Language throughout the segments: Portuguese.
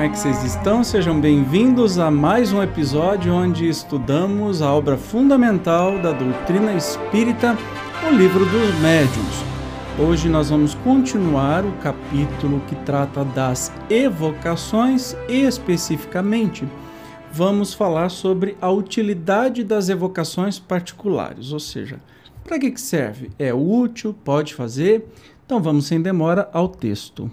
como é que vocês estão? Sejam bem-vindos a mais um episódio onde estudamos a obra fundamental da doutrina espírita, o Livro dos Médiuns. Hoje nós vamos continuar o capítulo que trata das evocações e especificamente vamos falar sobre a utilidade das evocações particulares, ou seja, para que, que serve? É útil, pode fazer? Então vamos sem demora ao texto.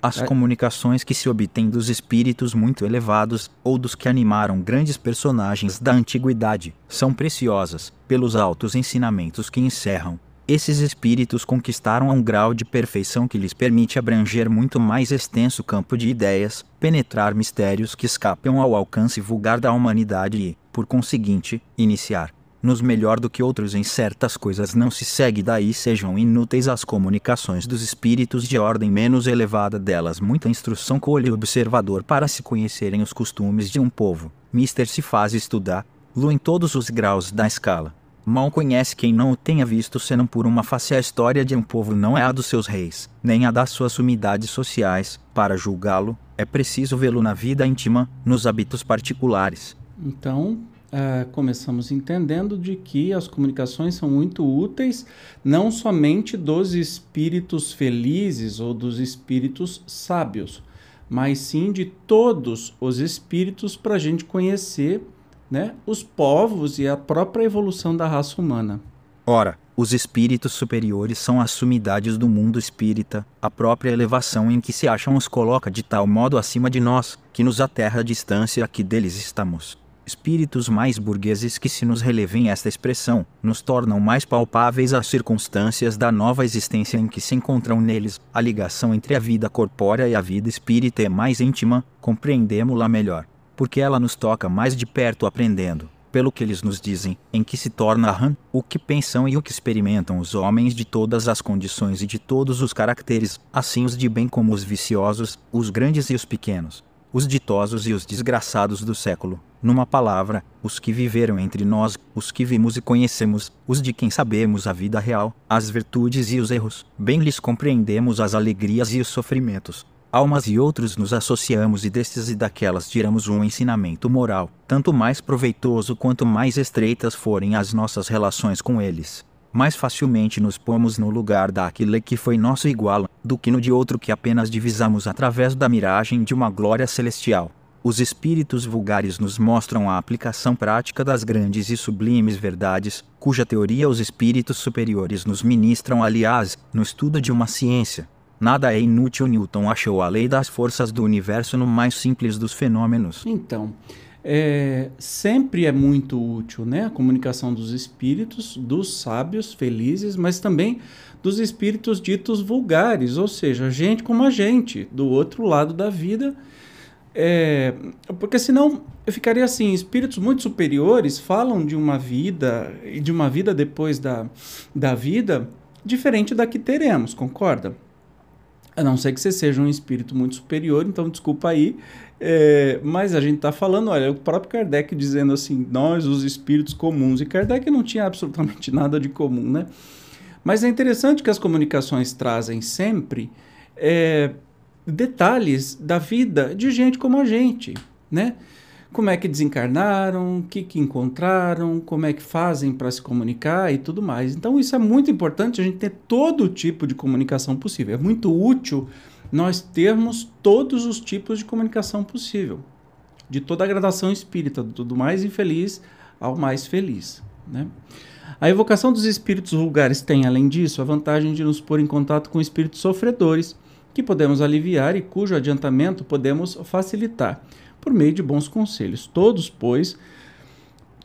As é. comunicações que se obtêm dos espíritos muito elevados ou dos que animaram grandes personagens da antiguidade são preciosas, pelos altos ensinamentos que encerram. Esses espíritos conquistaram um grau de perfeição que lhes permite abranger muito mais extenso campo de ideias, penetrar mistérios que escapam ao alcance vulgar da humanidade e, por conseguinte, iniciar nos melhor do que outros em certas coisas não se segue daí sejam inúteis as comunicações dos espíritos de ordem menos elevada delas muita instrução colhe o observador para se conhecerem os costumes de um povo. Mister se faz estudar, Lu em todos os graus da escala. Mal conhece quem não o tenha visto senão por uma face a história de um povo não é a dos seus reis, nem a das suas sumidades sociais, para julgá-lo, é preciso vê-lo na vida íntima, nos hábitos particulares. Então, Uh, começamos entendendo de que as comunicações são muito úteis, não somente dos espíritos felizes ou dos espíritos sábios, mas sim de todos os espíritos para a gente conhecer né, os povos e a própria evolução da raça humana. Ora, os espíritos superiores são as sumidades do mundo espírita, a própria elevação em que se acham os coloca de tal modo acima de nós, que nos aterra a distância a que deles estamos espíritos mais burgueses que se nos relevem esta expressão, nos tornam mais palpáveis as circunstâncias da nova existência em que se encontram neles, a ligação entre a vida corpórea e a vida espírita é mais íntima, compreendemo-la melhor, porque ela nos toca mais de perto aprendendo, pelo que eles nos dizem, em que se torna rã, o que pensam e o que experimentam os homens de todas as condições e de todos os caracteres, assim os de bem como os viciosos, os grandes e os pequenos os ditosos e os desgraçados do século. Numa palavra, os que viveram entre nós, os que vimos e conhecemos, os de quem sabemos a vida real, as virtudes e os erros, bem lhes compreendemos as alegrias e os sofrimentos. Almas e outros nos associamos e destes e daquelas tiramos um ensinamento moral, tanto mais proveitoso quanto mais estreitas forem as nossas relações com eles mais facilmente nos pomos no lugar daquele que foi nosso igual, do que no de outro que apenas divisamos através da miragem de uma glória celestial. Os espíritos vulgares nos mostram a aplicação prática das grandes e sublimes verdades, cuja teoria os espíritos superiores nos ministram, aliás, no estudo de uma ciência. Nada é inútil. Newton achou a lei das forças do universo no mais simples dos fenômenos. Então, é, sempre é muito útil né? a comunicação dos espíritos, dos sábios felizes, mas também dos espíritos ditos vulgares, ou seja, gente como a gente, do outro lado da vida. É, porque senão eu ficaria assim, espíritos muito superiores falam de uma vida e de uma vida depois da, da vida diferente da que teremos, concorda? A não ser que você seja um espírito muito superior, então desculpa aí, é, mas a gente está falando, olha, o próprio Kardec dizendo assim, nós, os espíritos comuns, e Kardec não tinha absolutamente nada de comum, né? Mas é interessante que as comunicações trazem sempre é, detalhes da vida de gente como a gente, né? Como é que desencarnaram, o que, que encontraram, como é que fazem para se comunicar e tudo mais. Então, isso é muito importante a gente ter todo tipo de comunicação possível. É muito útil nós termos todos os tipos de comunicação possível, de toda a gradação espírita, do mais infeliz ao mais feliz. Né? A evocação dos espíritos vulgares tem, além disso, a vantagem de nos pôr em contato com espíritos sofredores, que podemos aliviar e cujo adiantamento podemos facilitar, por meio de bons conselhos. Todos, pois,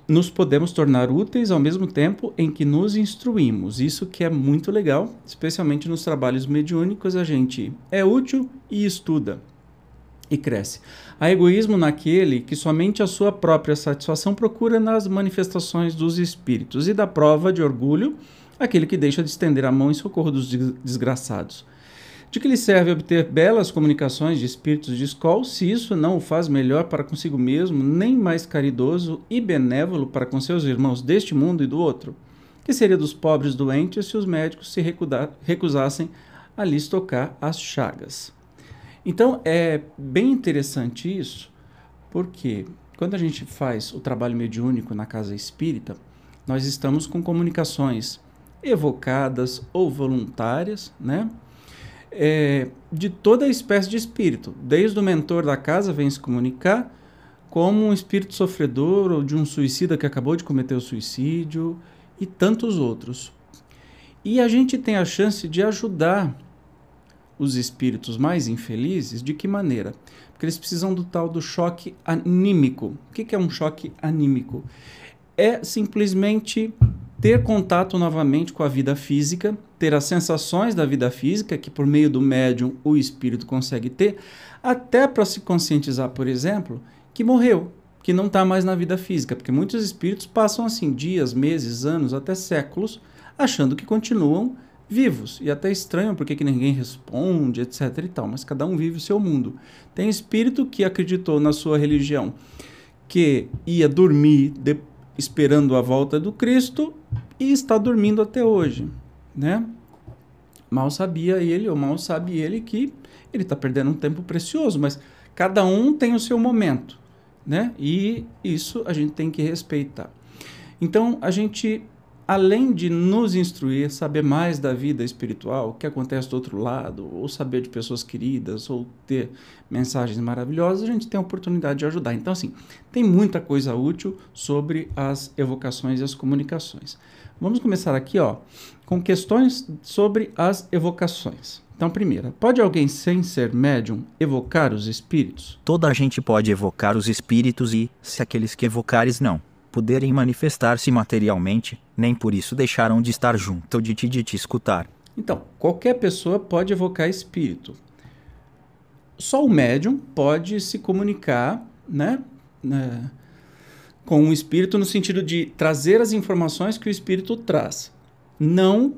nos podemos tornar úteis ao mesmo tempo em que nos instruímos. Isso que é muito legal, especialmente nos trabalhos mediúnicos, a gente é útil e estuda e cresce. Há egoísmo naquele que somente a sua própria satisfação procura nas manifestações dos espíritos e da prova de orgulho aquele que deixa de estender a mão em socorro dos desgraçados. De que lhe serve obter belas comunicações de espíritos de escola, se isso não o faz melhor para consigo mesmo, nem mais caridoso e benévolo para com seus irmãos deste mundo e do outro? Que seria dos pobres doentes se os médicos se recusassem a lhes tocar as chagas. Então é bem interessante isso, porque quando a gente faz o trabalho mediúnico na casa espírita, nós estamos com comunicações evocadas ou voluntárias, né? É, de toda espécie de espírito. Desde o mentor da casa vem se comunicar, como um espírito sofredor ou de um suicida que acabou de cometer o suicídio e tantos outros. E a gente tem a chance de ajudar os espíritos mais infelizes de que maneira? Porque eles precisam do tal do choque anímico. O que é um choque anímico? É simplesmente ter contato novamente com a vida física, ter as sensações da vida física, que por meio do médium o espírito consegue ter, até para se conscientizar, por exemplo, que morreu, que não está mais na vida física, porque muitos espíritos passam assim dias, meses, anos, até séculos, achando que continuam vivos. E até estranho porque que ninguém responde, etc e tal, mas cada um vive o seu mundo. Tem espírito que acreditou na sua religião que ia dormir de, esperando a volta do Cristo e está dormindo até hoje, né? Mal sabia ele, ou mal sabe ele que ele está perdendo um tempo precioso, mas cada um tem o seu momento né? E isso a gente tem que respeitar. Então, a gente, além de nos instruir, saber mais da vida espiritual, o que acontece do outro lado, ou saber de pessoas queridas, ou ter mensagens maravilhosas, a gente tem a oportunidade de ajudar. Então, assim, tem muita coisa útil sobre as evocações e as comunicações. Vamos começar aqui, ó, com questões sobre as evocações. Então, primeira, pode alguém sem ser médium evocar os espíritos? Toda a gente pode evocar os espíritos e, se aqueles que evocares não puderem manifestar-se materialmente, nem por isso deixaram de estar junto de ti de te escutar. Então, qualquer pessoa pode evocar espírito. Só o médium pode se comunicar, né, né com o espírito no sentido de trazer as informações que o espírito traz. Não,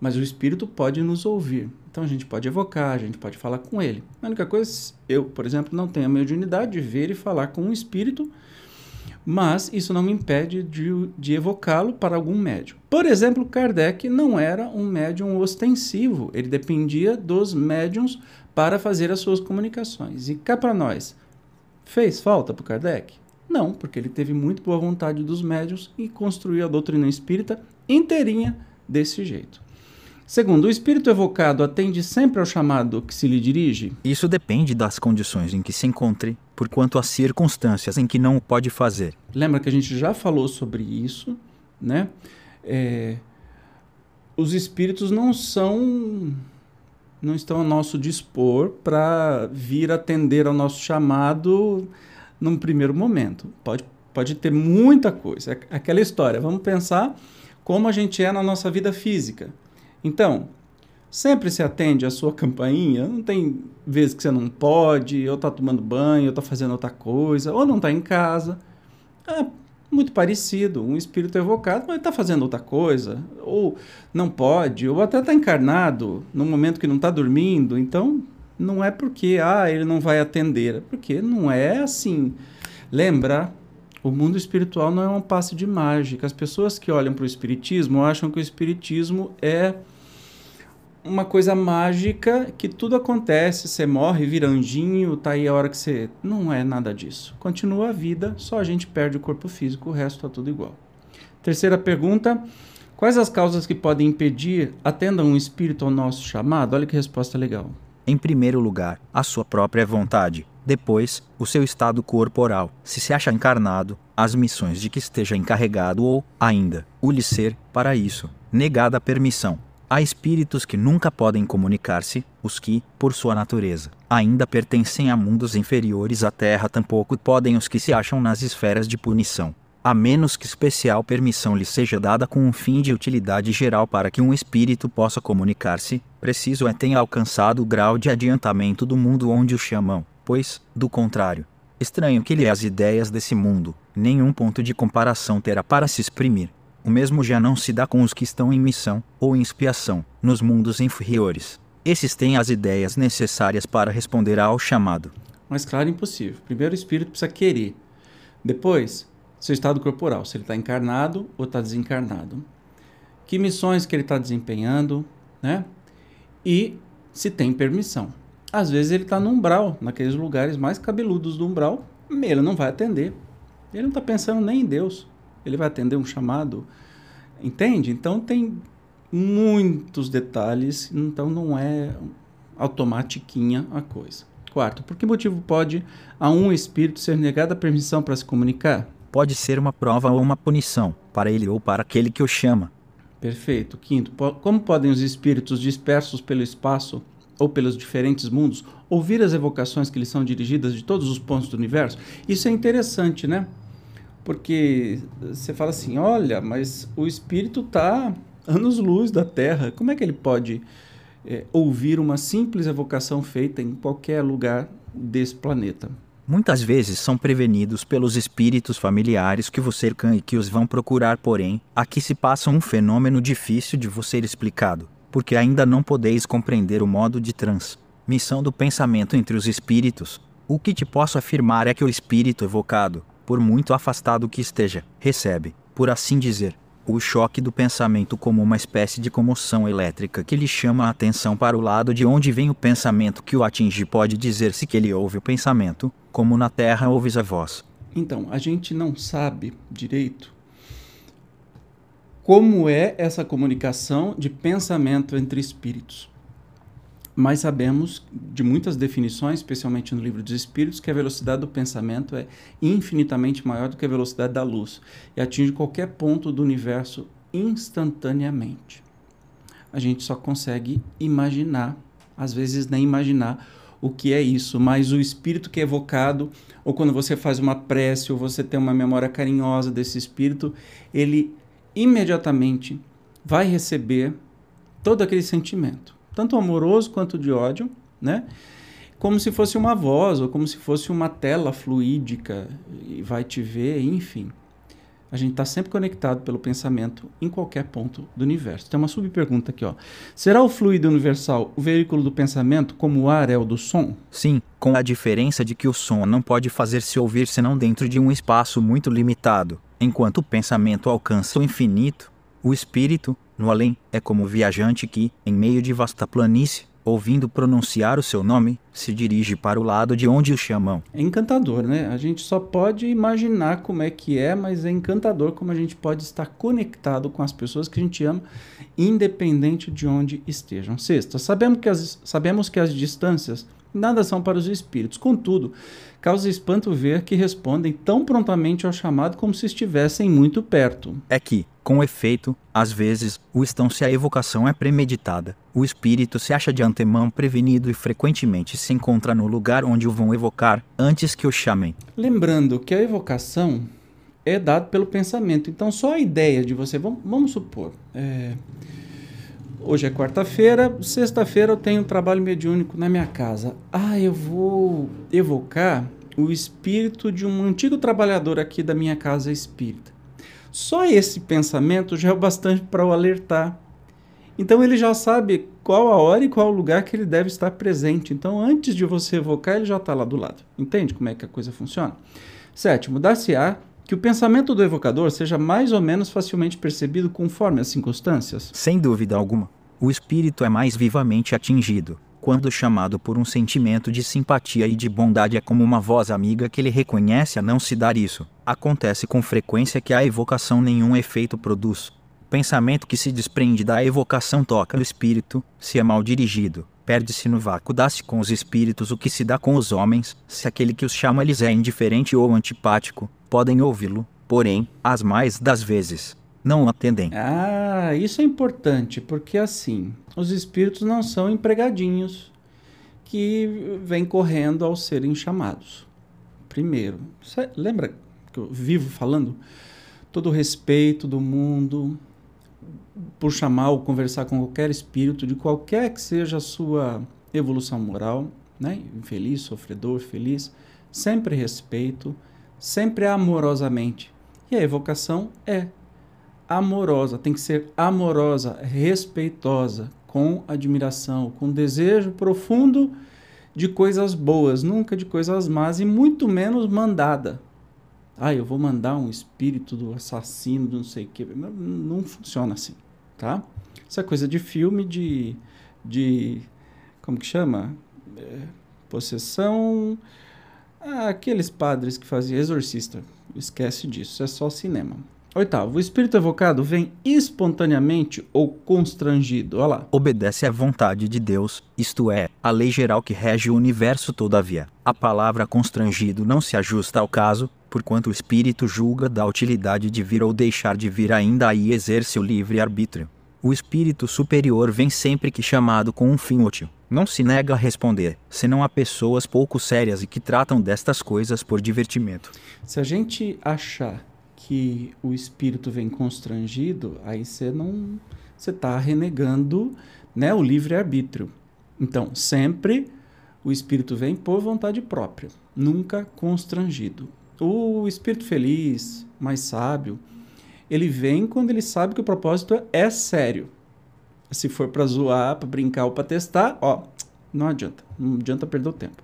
mas o espírito pode nos ouvir. Então a gente pode evocar, a gente pode falar com ele. A única coisa, eu, por exemplo, não tenho a mediunidade de ver e falar com um espírito, mas isso não me impede de, de evocá-lo para algum médium. Por exemplo, Kardec não era um médium ostensivo, ele dependia dos médiums para fazer as suas comunicações. E cá para nós, fez falta para Kardec? Não, porque ele teve muito boa vontade dos médiums e construiu a doutrina espírita inteirinha desse jeito. Segundo, o espírito evocado atende sempre ao chamado que se lhe dirige? Isso depende das condições em que se encontre, por quanto às circunstâncias em que não o pode fazer. Lembra que a gente já falou sobre isso, né? É, os espíritos não são não estão a nosso dispor para vir atender ao nosso chamado num primeiro momento. Pode, pode ter muita coisa. É aquela história. Vamos pensar como a gente é na nossa vida física. Então, sempre se atende a sua campainha, não tem vezes que você não pode, ou está tomando banho, ou está fazendo outra coisa, ou não está em casa. É muito parecido, um espírito evocado, mas está fazendo outra coisa, ou não pode, ou até está encarnado no momento que não está dormindo. Então, não é porque ah, ele não vai atender, é porque não é assim. Lembra, o mundo espiritual não é um passe de mágica. As pessoas que olham para o espiritismo acham que o espiritismo é uma coisa mágica que tudo acontece, você morre, vira anjinho, tá aí a hora que você. Não é nada disso. Continua a vida, só a gente perde o corpo físico, o resto tá tudo igual. Terceira pergunta: quais as causas que podem impedir atenda um espírito ao nosso chamado? Olha que resposta legal. Em primeiro lugar, a sua própria vontade. Depois, o seu estado corporal, se se acha encarnado, as missões de que esteja encarregado ou, ainda, o lhe ser, para isso, negada a permissão, Há espíritos que nunca podem comunicar-se, os que, por sua natureza, ainda pertencem a mundos inferiores à Terra, tampouco podem os que se acham nas esferas de punição. A menos que especial permissão lhe seja dada com um fim de utilidade geral para que um espírito possa comunicar-se, preciso é tenha alcançado o grau de adiantamento do mundo onde o chamam, pois, do contrário, estranho que lhe as ideias desse mundo, nenhum ponto de comparação terá para se exprimir. O mesmo já não se dá com os que estão em missão ou em expiação nos mundos inferiores. Esses têm as ideias necessárias para responder ao chamado. Mas claro, impossível. Primeiro o espírito precisa querer. Depois, seu estado corporal, se ele está encarnado ou está desencarnado. Que missões que ele está desempenhando, né? E se tem permissão. Às vezes ele está no umbral, naqueles lugares mais cabeludos do umbral, ele não vai atender. Ele não está pensando nem em Deus. Ele vai atender um chamado. Entende? Então tem muitos detalhes, então não é automatiquinha a coisa. Quarto, por que motivo pode a um espírito ser negada a permissão para se comunicar? Pode ser uma prova ou uma punição, para ele ou para aquele que o chama. Perfeito. Quinto, como podem os espíritos dispersos pelo espaço ou pelos diferentes mundos ouvir as evocações que lhes são dirigidas de todos os pontos do universo? Isso é interessante, né? Porque você fala assim: olha, mas o espírito está anos-luz da Terra. Como é que ele pode é, ouvir uma simples evocação feita em qualquer lugar desse planeta? Muitas vezes são prevenidos pelos espíritos familiares que você cercam e que os vão procurar, porém, aqui se passa um fenômeno difícil de você explicado, porque ainda não podeis compreender o modo de transmissão do pensamento entre os espíritos. O que te posso afirmar é que o espírito evocado, por muito afastado que esteja, recebe, por assim dizer, o choque do pensamento como uma espécie de comoção elétrica que lhe chama a atenção para o lado de onde vem o pensamento que o atinge. Pode dizer-se que ele ouve o pensamento, como na terra ouves a voz. Então, a gente não sabe direito como é essa comunicação de pensamento entre espíritos mas sabemos de muitas definições, especialmente no livro dos Espíritos, que a velocidade do pensamento é infinitamente maior do que a velocidade da luz e atinge qualquer ponto do universo instantaneamente. A gente só consegue imaginar, às vezes nem imaginar o que é isso, mas o espírito que é evocado, ou quando você faz uma prece, ou você tem uma memória carinhosa desse espírito, ele imediatamente vai receber todo aquele sentimento tanto amoroso quanto de ódio, né? Como se fosse uma voz ou como se fosse uma tela fluídica e vai te ver, enfim. A gente está sempre conectado pelo pensamento em qualquer ponto do universo. Tem uma subpergunta aqui, ó. Será o fluido universal o veículo do pensamento como o ar é o do som? Sim, com a diferença de que o som não pode fazer-se ouvir senão dentro de um espaço muito limitado, enquanto o pensamento alcança o infinito. O espírito, no além, é como o viajante que, em meio de vasta planície, ouvindo pronunciar o seu nome, se dirige para o lado de onde o chamam. É encantador, né? A gente só pode imaginar como é que é, mas é encantador como a gente pode estar conectado com as pessoas que a gente ama, independente de onde estejam. Sexta, sabemos que as, sabemos que as distâncias nada são para os espíritos. Contudo, causa espanto ver que respondem tão prontamente ao chamado como se estivessem muito perto. É que, com efeito, às vezes, o estão se a evocação é premeditada. O espírito se acha de antemão prevenido e frequentemente se encontra no lugar onde o vão evocar antes que o chamem. Lembrando que a evocação é dada pelo pensamento. Então, só a ideia de você, vamos, vamos supor, é, hoje é quarta-feira, sexta-feira eu tenho um trabalho mediúnico na minha casa. Ah, eu vou evocar o espírito de um antigo trabalhador aqui da minha casa espírita. Só esse pensamento já é o bastante para o alertar. Então ele já sabe qual a hora e qual o lugar que ele deve estar presente. Então, antes de você evocar, ele já está lá do lado. Entende como é que a coisa funciona? Sétimo, dar-se-á que o pensamento do evocador seja mais ou menos facilmente percebido conforme as circunstâncias? Sem dúvida alguma. O espírito é mais vivamente atingido quando chamado por um sentimento de simpatia e de bondade é como uma voz amiga que ele reconhece a não se dar isso. Acontece com frequência que a evocação nenhum efeito produz. Pensamento que se desprende da evocação toca o espírito, se é mal dirigido, perde-se no vácuo, dá-se com os espíritos o que se dá com os homens, se aquele que os chama lhes é indiferente ou antipático, podem ouvi-lo, porém, as mais das vezes, não atendem. Ah, isso é importante, porque assim, os espíritos não são empregadinhos que vêm correndo ao serem chamados. Primeiro, você lembra que eu vivo falando? Todo o respeito do mundo por chamar ou conversar com qualquer espírito, de qualquer que seja a sua evolução moral, né? infeliz, sofredor, feliz, sempre respeito, sempre amorosamente. E a evocação é amorosa, tem que ser amorosa, respeitosa, com admiração, com desejo profundo de coisas boas, nunca de coisas más e muito menos mandada. Ah, eu vou mandar um espírito do assassino, do não sei o que. Não, não funciona assim, tá? Isso é coisa de filme, de, de como que chama? É, possessão. Ah, aqueles padres que faziam exorcista. Esquece disso, é só cinema. Oitavo, o espírito evocado vem espontaneamente ou constrangido. Olha lá. Obedece à vontade de Deus, isto é, a lei geral que rege o universo, todavia. A palavra constrangido não se ajusta ao caso, porquanto o espírito julga da utilidade de vir ou deixar de vir, ainda aí exerce o livre arbítrio. O espírito superior vem sempre que chamado com um fim útil. Não se nega a responder, senão a pessoas pouco sérias e que tratam destas coisas por divertimento. Se a gente achar que o espírito vem constrangido, aí você não você está renegando né, o livre-arbítrio. Então, sempre o espírito vem por vontade própria, nunca constrangido. O espírito feliz, mais sábio, ele vem quando ele sabe que o propósito é sério. Se for para zoar, para brincar ou para testar, ó, não adianta, não adianta perder o tempo.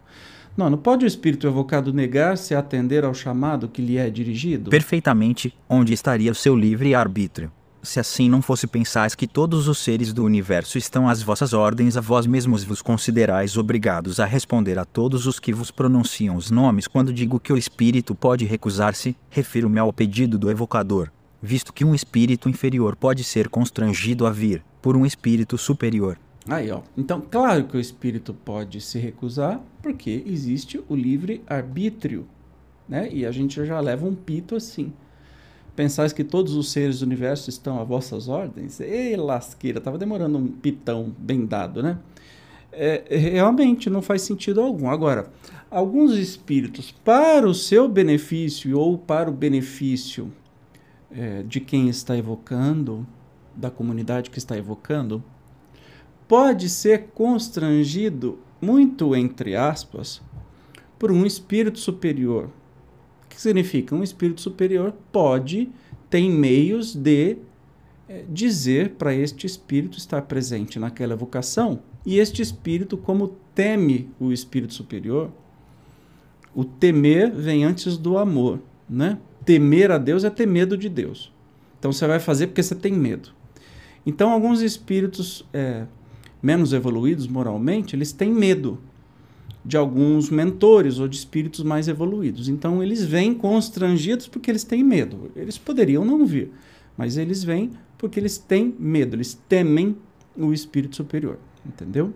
Não, não pode o espírito evocado negar-se a atender ao chamado que lhe é dirigido? Perfeitamente, onde estaria o seu livre arbítrio? Se assim não fosse pensais que todos os seres do universo estão às vossas ordens, a vós mesmos vos considerais obrigados a responder a todos os que vos pronunciam os nomes quando digo que o espírito pode recusar-se, refiro-me ao pedido do evocador, visto que um espírito inferior pode ser constrangido a vir por um espírito superior. Aí, ó. Então, claro que o espírito pode se recusar, porque existe o livre arbítrio, né? E a gente já leva um pito assim. Pensais que todos os seres do universo estão a vossas ordens? Ei, lasqueira, tava demorando um pitão bem dado, né? É, realmente não faz sentido algum. Agora, alguns espíritos, para o seu benefício ou para o benefício é, de quem está evocando, da comunidade que está evocando, pode ser constrangido, muito entre aspas, por um espírito superior. O que significa? Um espírito superior pode, tem meios de é, dizer para este espírito estar presente naquela evocação. E este espírito, como teme o espírito superior, o temer vem antes do amor, né? Temer a Deus é ter medo de Deus. Então você vai fazer porque você tem medo. Então alguns espíritos é, menos evoluídos moralmente, eles têm medo de alguns mentores ou de espíritos mais evoluídos. Então eles vêm constrangidos porque eles têm medo. Eles poderiam não vir, mas eles vêm porque eles têm medo, eles temem o espírito superior, entendeu?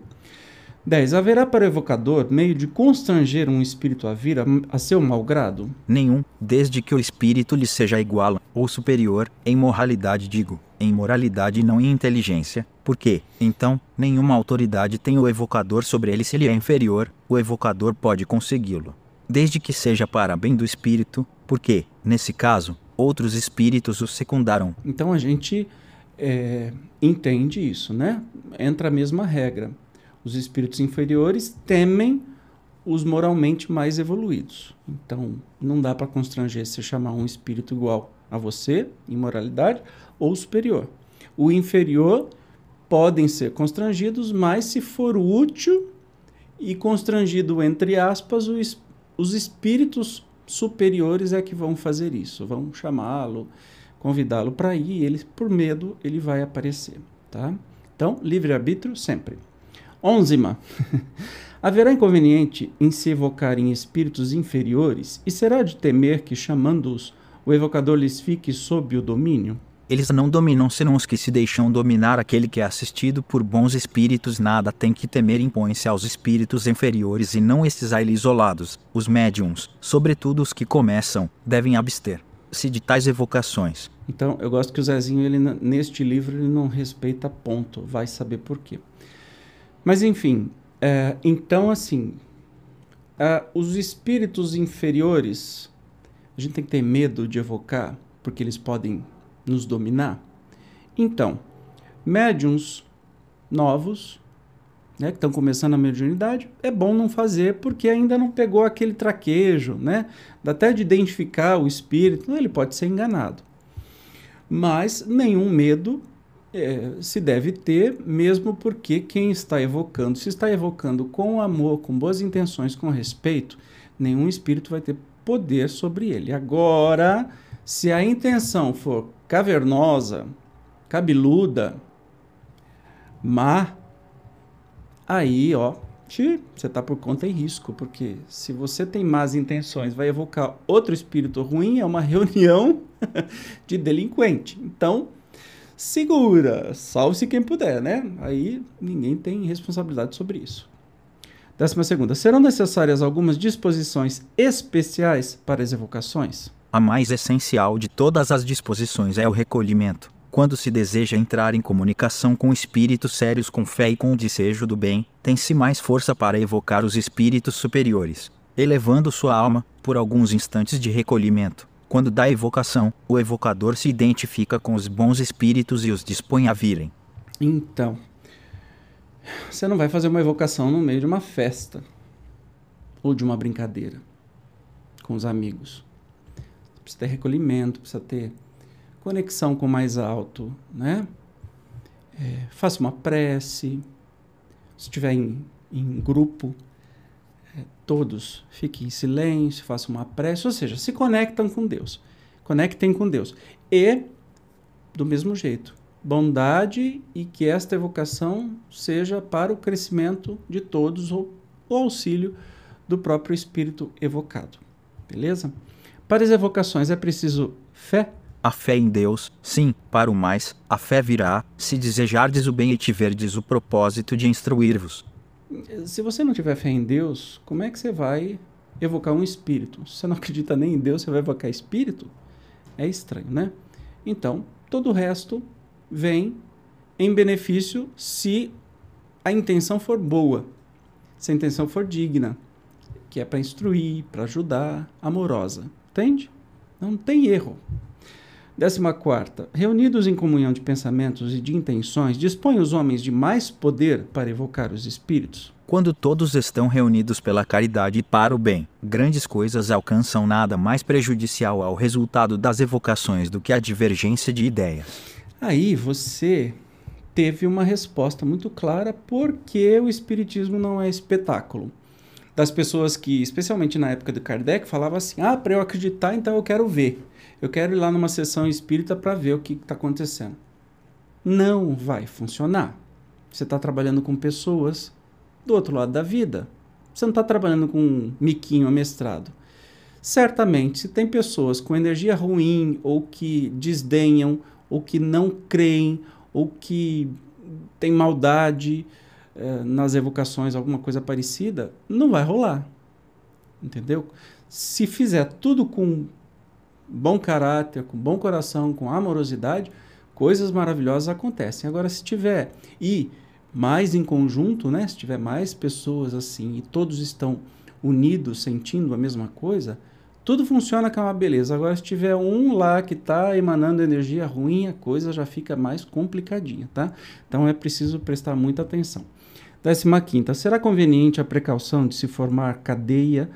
10. Haverá para o evocador meio de constranger um espírito a vir a, a seu malgrado? Nenhum, desde que o espírito lhe seja igual ou superior, em moralidade digo, em moralidade e não em inteligência, porque, então, nenhuma autoridade tem o evocador sobre ele se ele é inferior, o evocador pode consegui-lo. Desde que seja para bem do espírito, porque, nesse caso, outros espíritos o secundaram. Então a gente é, entende isso, né? Entra a mesma regra os espíritos inferiores temem os moralmente mais evoluídos. Então, não dá para constranger se chamar um espírito igual a você, em moralidade, ou superior. O inferior podem ser constrangidos, mas se for útil e constrangido, entre aspas, os, os espíritos superiores é que vão fazer isso, vão chamá-lo, convidá-lo para ir, ele, por medo, ele vai aparecer. Tá? Então, livre-arbítrio sempre. Onzima. Haverá inconveniente em se evocarem espíritos inferiores, e será de temer que, chamando-os, o evocador lhes fique sob o domínio? Eles não dominam senão os que se deixam dominar aquele que é assistido por bons espíritos nada tem que temer impõe-se aos espíritos inferiores e não estes a ele isolados, os médiums, sobretudo os que começam, devem abster-se de tais evocações. Então, eu gosto que o Zezinho, ele, neste livro, ele não respeita ponto, vai saber por quê. Mas enfim, é, então assim, é, os espíritos inferiores, a gente tem que ter medo de evocar, porque eles podem nos dominar. Então, médiums novos, né, que estão começando a mediunidade, é bom não fazer porque ainda não pegou aquele traquejo, né? Dá até de identificar o espírito, ele pode ser enganado. Mas nenhum medo é, se deve ter, mesmo porque quem está evocando, se está evocando com amor, com boas intenções, com respeito, nenhum espírito vai ter poder sobre ele. Agora, se a intenção for cavernosa, cabeluda, má, aí, ó, você está por conta e risco, porque se você tem más intenções, vai evocar outro espírito ruim, é uma reunião de delinquente. Então, segura, salve-se quem puder, né? Aí ninguém tem responsabilidade sobre isso. Décima segunda, serão necessárias algumas disposições especiais para as evocações? A mais essencial de todas as disposições é o recolhimento. Quando se deseja entrar em comunicação com espíritos sérios com fé e com o desejo do bem, tem-se mais força para evocar os espíritos superiores, elevando sua alma, por alguns instantes de recolhimento. Quando dá evocação, o evocador se identifica com os bons espíritos e os dispõe a virem. Então, você não vai fazer uma evocação no meio de uma festa ou de uma brincadeira com os amigos. Precisa ter recolhimento, precisa ter conexão com o mais alto, né? É, faça uma prece. Se estiver em, em grupo, todos fiquem em silêncio, façam uma prece, ou seja, se conectam com Deus. Conectem com Deus. E, do mesmo jeito, bondade e que esta evocação seja para o crescimento de todos ou o auxílio do próprio espírito evocado. Beleza? Para as evocações é preciso fé, a fé em Deus, sim, para o mais, a fé virá, se desejardes o bem e tiverdes o propósito de instruir-vos. Se você não tiver fé em Deus, como é que você vai evocar um espírito? Se você não acredita nem em Deus, você vai evocar espírito? É estranho, né? Então, todo o resto vem em benefício se a intenção for boa, se a intenção for digna, que é para instruir, para ajudar, amorosa. Entende? Não tem erro. Décima quarta, reunidos em comunhão de pensamentos e de intenções, dispõe os homens de mais poder para evocar os espíritos? Quando todos estão reunidos pela caridade e para o bem, grandes coisas alcançam nada mais prejudicial ao resultado das evocações do que a divergência de ideias. Aí você teve uma resposta muito clara porque o espiritismo não é espetáculo. Das pessoas que, especialmente na época do Kardec, falavam assim: "Ah, para eu acreditar, então eu quero ver" eu quero ir lá numa sessão espírita para ver o que está acontecendo. Não vai funcionar. Você está trabalhando com pessoas do outro lado da vida. Você não está trabalhando com um miquinho amestrado. Certamente, se tem pessoas com energia ruim, ou que desdenham, ou que não creem, ou que tem maldade eh, nas evocações, alguma coisa parecida, não vai rolar. Entendeu? Se fizer tudo com bom caráter, com bom coração, com amorosidade, coisas maravilhosas acontecem. Agora, se tiver e mais em conjunto, né, se tiver mais pessoas assim e todos estão unidos, sentindo a mesma coisa, tudo funciona com uma beleza. Agora, se tiver um lá que está emanando energia ruim, a coisa já fica mais complicadinha, tá? Então é preciso prestar muita atenção. Décima quinta, será conveniente a precaução de se formar cadeia,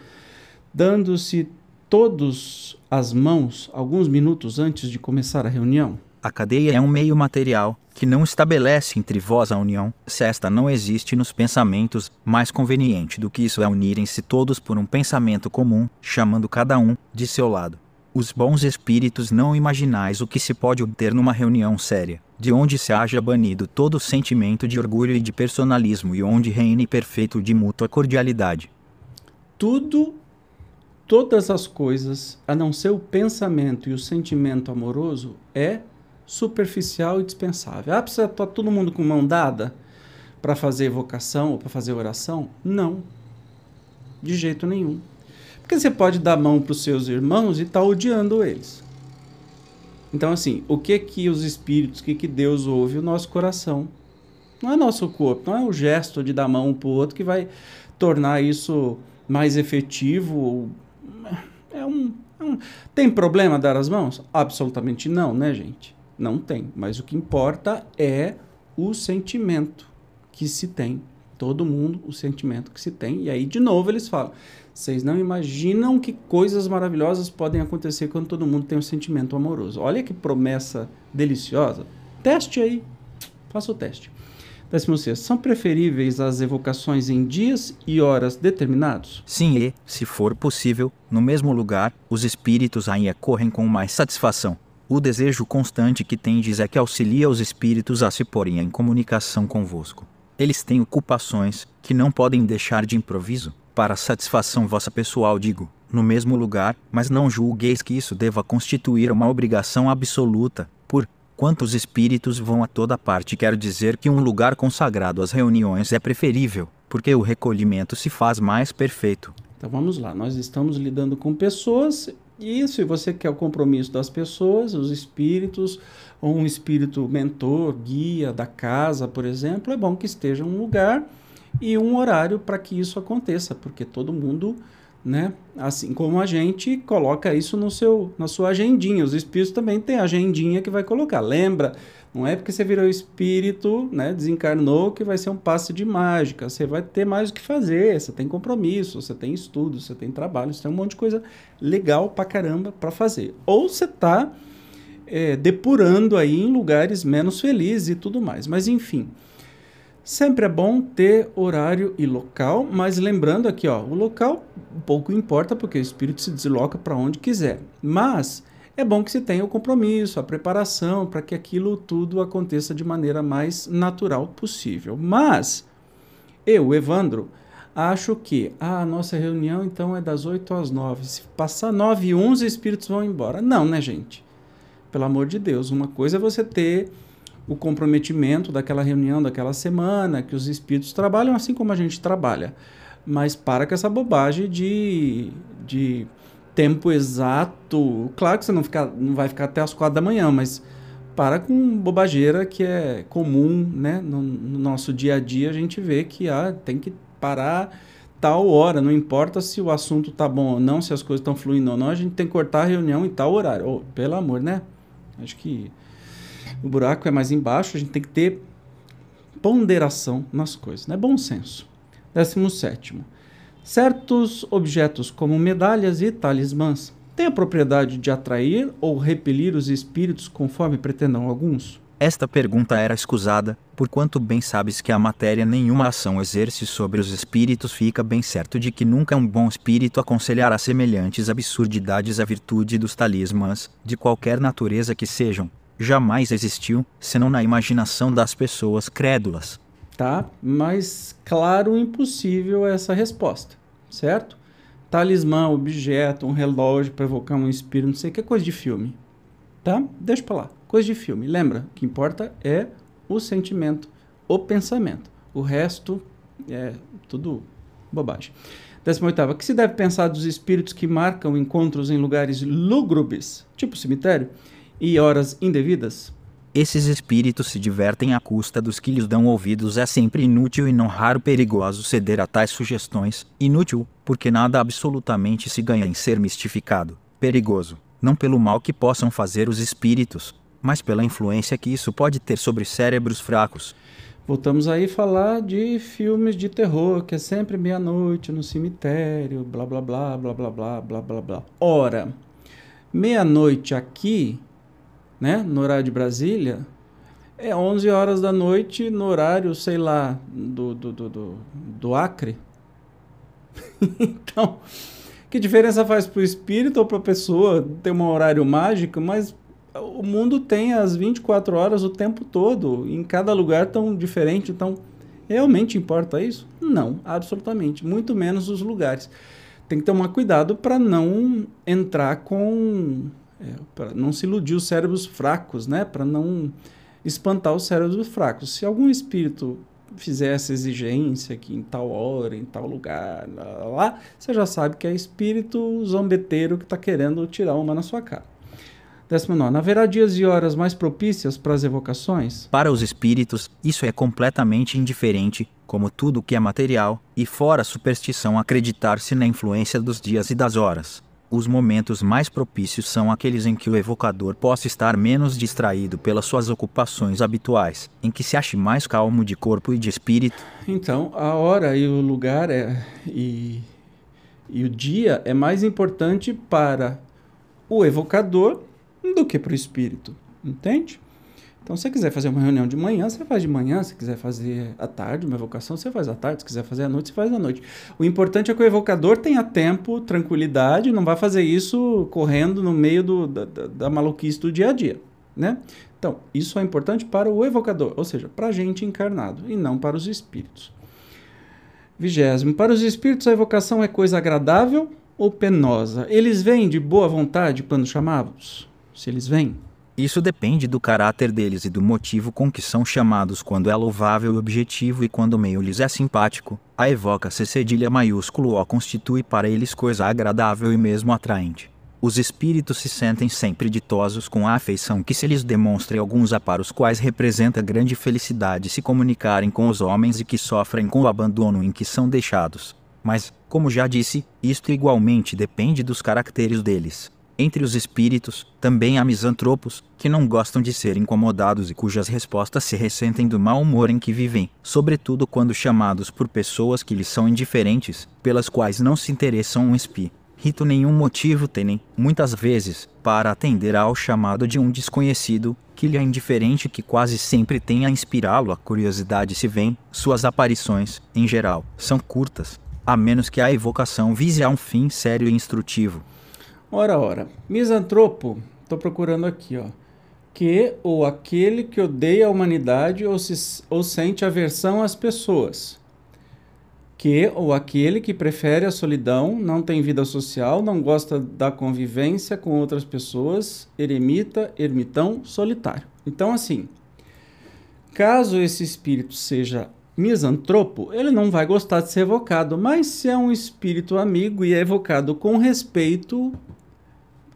dando-se todos as mãos alguns minutos antes de começar a reunião? A cadeia é um meio material que não estabelece entre vós a união, se esta não existe nos pensamentos, mais conveniente do que isso é unirem-se todos por um pensamento comum, chamando cada um de seu lado. Os bons espíritos não imaginais o que se pode obter numa reunião séria, de onde se haja banido todo sentimento de orgulho e de personalismo e onde reine perfeito de mútua cordialidade. Tudo todas as coisas, a não ser o pensamento e o sentimento amoroso, é superficial e dispensável. Ah, precisa estar todo mundo com mão dada para fazer evocação ou para fazer oração? Não. De jeito nenhum. Porque você pode dar mão para os seus irmãos e estar tá odiando eles. Então, assim, o que que os espíritos, o que que Deus ouve? O nosso coração. Não é nosso corpo, não é o gesto de dar mão um para o outro que vai tornar isso mais efetivo é um, é um, Tem problema dar as mãos? Absolutamente não, né, gente? Não tem. Mas o que importa é o sentimento que se tem. Todo mundo, o sentimento que se tem. E aí, de novo, eles falam: vocês não imaginam que coisas maravilhosas podem acontecer quando todo mundo tem um sentimento amoroso. Olha que promessa deliciosa. Teste aí. Faça o teste. 16. São preferíveis as evocações em dias e horas determinados? Sim, e, se for possível, no mesmo lugar, os espíritos aí correm com mais satisfação. O desejo constante que tendes é que auxilia os espíritos a se porem em comunicação convosco. Eles têm ocupações que não podem deixar de improviso, para satisfação vossa pessoal, digo, no mesmo lugar, mas não julgueis que isso deva constituir uma obrigação absoluta, por quantos espíritos vão a toda parte, quero dizer que um lugar consagrado às reuniões é preferível, porque o recolhimento se faz mais perfeito. Então vamos lá, nós estamos lidando com pessoas e se você quer o compromisso das pessoas, os espíritos, ou um espírito mentor, guia da casa, por exemplo, é bom que esteja um lugar e um horário para que isso aconteça, porque todo mundo, né, assim como a gente coloca isso no seu na sua agendinha, os espíritos também têm agendinha que vai colocar. Lembra, não é porque você virou espírito, né, desencarnou que vai ser um passe de mágica. Você vai ter mais o que fazer, você tem compromisso, você tem estudo, você tem trabalho, você tem um monte de coisa legal pra caramba para fazer. Ou você tá é, depurando aí em lugares menos felizes e tudo mais. Mas enfim, sempre é bom ter horário e local, mas lembrando aqui, ó, o local pouco importa porque o espírito se desloca para onde quiser. Mas é bom que se tenha o compromisso, a preparação para que aquilo tudo aconteça de maneira mais natural possível. Mas eu, Evandro, acho que ah, a nossa reunião então é das 8 às 9. Se passar 9 e 11, os espíritos vão embora. Não, né, gente? Pelo amor de Deus, uma coisa é você ter o comprometimento daquela reunião, daquela semana, que os espíritos trabalham assim como a gente trabalha. Mas para com essa bobagem de, de tempo exato. Claro que você não, fica, não vai ficar até as quatro da manhã, mas para com bobageira que é comum né? no, no nosso dia a dia. A gente vê que ah, tem que parar tal hora, não importa se o assunto tá bom ou não, se as coisas estão fluindo ou não, a gente tem que cortar a reunião em tal horário. Oh, pelo amor, né? Acho que o buraco é mais embaixo, a gente tem que ter ponderação nas coisas, né? Bom senso. Décimo sétimo. Certos objetos, como medalhas e talismãs, têm a propriedade de atrair ou repelir os espíritos conforme pretendam alguns? Esta pergunta era escusada, por quanto bem sabes que a matéria nenhuma ação exerce sobre os espíritos, fica bem certo de que nunca um bom espírito aconselhará semelhantes absurdidades à virtude dos talismãs, de qualquer natureza que sejam. Jamais existiu, senão na imaginação das pessoas crédulas. Tá, mas claro, impossível essa resposta, certo? Talismã, objeto, um relógio para evocar um espírito, não sei o que, é coisa de filme. Tá? Deixa pra lá. Coisa de filme. Lembra, o que importa é o sentimento, o pensamento. O resto é tudo bobagem. 18. Que se deve pensar dos espíritos que marcam encontros em lugares lúgubres, tipo cemitério, e horas indevidas? Esses espíritos se divertem à custa dos que lhes dão ouvidos. É sempre inútil e não raro perigoso ceder a tais sugestões. Inútil, porque nada absolutamente se ganha em ser mistificado. Perigoso, não pelo mal que possam fazer os espíritos, mas pela influência que isso pode ter sobre cérebros fracos. Voltamos aí a falar de filmes de terror, que é sempre meia-noite no cemitério, blá blá blá, blá blá blá, blá blá blá. Ora, meia-noite aqui, né, no horário de Brasília, é 11 horas da noite no horário, sei lá, do, do, do, do, do Acre. então, que diferença faz para o espírito ou para a pessoa ter um horário mágico, mas o mundo tem as 24 horas o tempo todo, em cada lugar tão diferente, então realmente importa isso? Não, absolutamente, muito menos os lugares. Tem que tomar cuidado para não entrar com é, para não se iludir os cérebros fracos, né? Para não espantar os cérebros fracos. Se algum espírito fizer essa exigência que em tal hora, em tal lugar, lá, lá, lá você já sabe que é espírito zombeteiro que está querendo tirar uma na sua cara. 19. Haverá dias e horas mais propícias para as evocações? Para os espíritos, isso é completamente indiferente, como tudo que é material, e fora superstição acreditar-se na influência dos dias e das horas. Os momentos mais propícios são aqueles em que o evocador possa estar menos distraído pelas suas ocupações habituais, em que se ache mais calmo de corpo e de espírito. Então, a hora e o lugar é, e, e o dia é mais importante para o evocador do que para o espírito, entende? Então, se você quiser fazer uma reunião de manhã, você faz de manhã. Se quiser fazer à tarde, uma evocação, você faz à tarde. Se quiser fazer à noite, você faz à noite. O importante é que o evocador tenha tempo, tranquilidade, não vai fazer isso correndo no meio do, da, da, da maluquice do dia a dia. né? Então, isso é importante para o evocador, ou seja, para a gente encarnado, e não para os espíritos. Vigésimo, para os espíritos a evocação é coisa agradável ou penosa? Eles vêm de boa vontade quando chamados? Se eles vêm? Isso depende do caráter deles e do motivo com que são chamados quando é louvável o objetivo e quando o meio lhes é simpático. A evoca-se cedilha maiúsculo O constitui para eles coisa agradável e mesmo atraente. Os espíritos se sentem sempre ditosos com a afeição que se lhes demonstra alguns há para os quais representa grande felicidade se comunicarem com os homens e que sofrem com o abandono em que são deixados. Mas, como já disse, isto igualmente depende dos caracteres deles. Entre os espíritos, também há misantropos, que não gostam de ser incomodados e cujas respostas se ressentem do mau humor em que vivem, sobretudo quando chamados por pessoas que lhes são indiferentes, pelas quais não se interessam um espí rito nenhum motivo têm, muitas vezes, para atender ao chamado de um desconhecido, que lhe é indiferente que quase sempre tem a inspirá-lo a curiosidade se vem, suas aparições, em geral, são curtas, a menos que a evocação vise a um fim sério e instrutivo. Ora, ora, misantropo, estou procurando aqui, ó. Que ou aquele que odeia a humanidade ou, se, ou sente aversão às pessoas que ou aquele que prefere a solidão, não tem vida social, não gosta da convivência com outras pessoas, eremita, ermitão, solitário. Então, assim, caso esse espírito seja misantropo, ele não vai gostar de ser evocado, mas se é um espírito amigo e é evocado com respeito,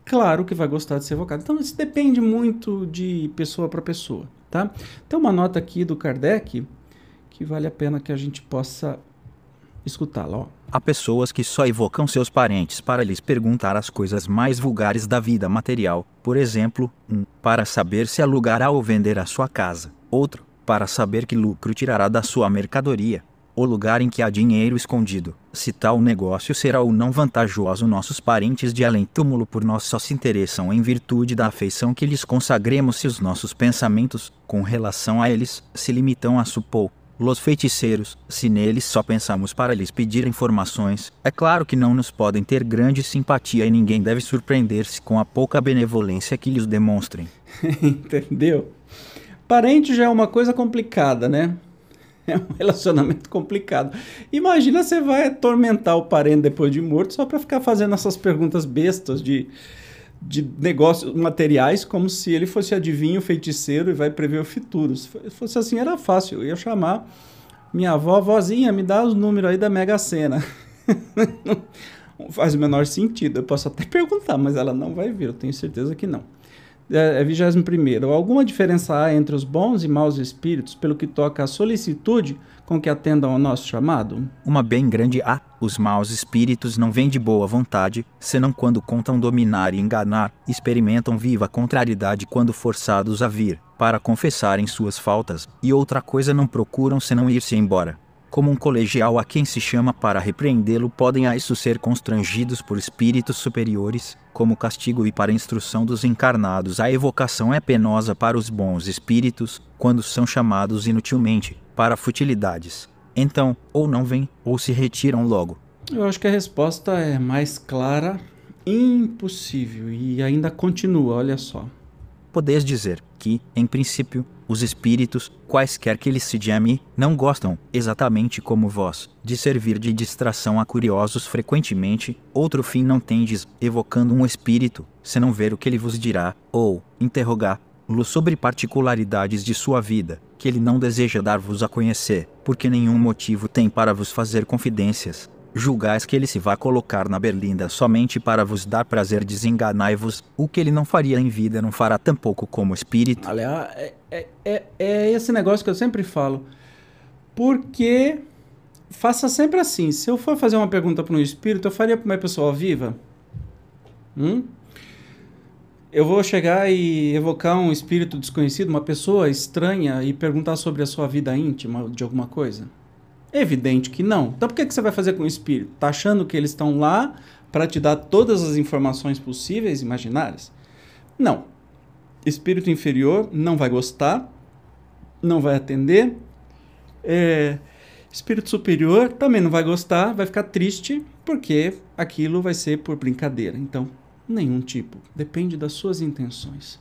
claro que vai gostar de ser evocado. Então, isso depende muito de pessoa para pessoa, tá? Então, uma nota aqui do Kardec que vale a pena que a gente possa escutá-la. Há pessoas que só evocam seus parentes para lhes perguntar as coisas mais vulgares da vida material. Por exemplo, um, para saber se alugará ou venderá sua casa. Outro, para saber que lucro tirará da sua mercadoria. O lugar em que há dinheiro escondido. Se tal negócio será ou não vantajoso, nossos parentes de além-túmulo por nós só se interessam em virtude da afeição que lhes consagremos se os nossos pensamentos, com relação a eles, se limitam a supor Los feiticeiros, se neles só pensamos para lhes pedir informações, é claro que não nos podem ter grande simpatia e ninguém deve surpreender-se com a pouca benevolência que lhes demonstrem. Entendeu? Parente já é uma coisa complicada, né? É um relacionamento complicado. Imagina você vai atormentar o parente depois de morto só para ficar fazendo essas perguntas bestas de de negócios materiais como se ele fosse adivinho, feiticeiro e vai prever o futuro. Se fosse assim, era fácil. Eu ia chamar minha avó, vozinha, me dá os números aí da Mega Sena. não faz o menor sentido. Eu posso até perguntar, mas ela não vai vir, eu tenho certeza que não. É, é 21. Alguma diferença há entre os bons e maus espíritos pelo que toca à solicitude com que atendam ao nosso chamado? Uma bem grande há. Os maus espíritos não vêm de boa vontade, senão quando contam dominar e enganar, experimentam viva contrariedade quando forçados a vir, para confessarem suas faltas, e outra coisa não procuram senão ir-se embora como um colegial a quem se chama para repreendê-lo, podem a isso ser constrangidos por espíritos superiores, como castigo e para instrução dos encarnados. A evocação é penosa para os bons espíritos, quando são chamados inutilmente, para futilidades. Então, ou não vêm, ou se retiram logo. Eu acho que a resposta é mais clara, impossível, e ainda continua, olha só. Podeis dizer que, em princípio, os espíritos, quaisquer que eles se chamem, não gostam, exatamente como vós, de servir de distração a curiosos frequentemente, outro fim não tendes, evocando um espírito, senão ver o que ele vos dirá, ou interrogar-lo sobre particularidades de sua vida, que ele não deseja dar-vos a conhecer, porque nenhum motivo tem para vos fazer confidências, julgais que ele se vá colocar na berlinda somente para vos dar prazer, desenganai-vos, o que ele não faria em vida não fará tampouco como espírito. Aliás, é, é, é, é esse negócio que eu sempre falo. Porque faça sempre assim. Se eu for fazer uma pergunta para um espírito, eu faria para uma pessoa viva? Hum? Eu vou chegar e evocar um espírito desconhecido, uma pessoa estranha, e perguntar sobre a sua vida íntima de alguma coisa? É evidente que não. Então por que, que você vai fazer com o espírito? Tá achando que eles estão lá para te dar todas as informações possíveis, imaginárias? Não. Espírito inferior não vai gostar, não vai atender. É, espírito superior também não vai gostar, vai ficar triste, porque aquilo vai ser por brincadeira. Então, nenhum tipo. Depende das suas intenções.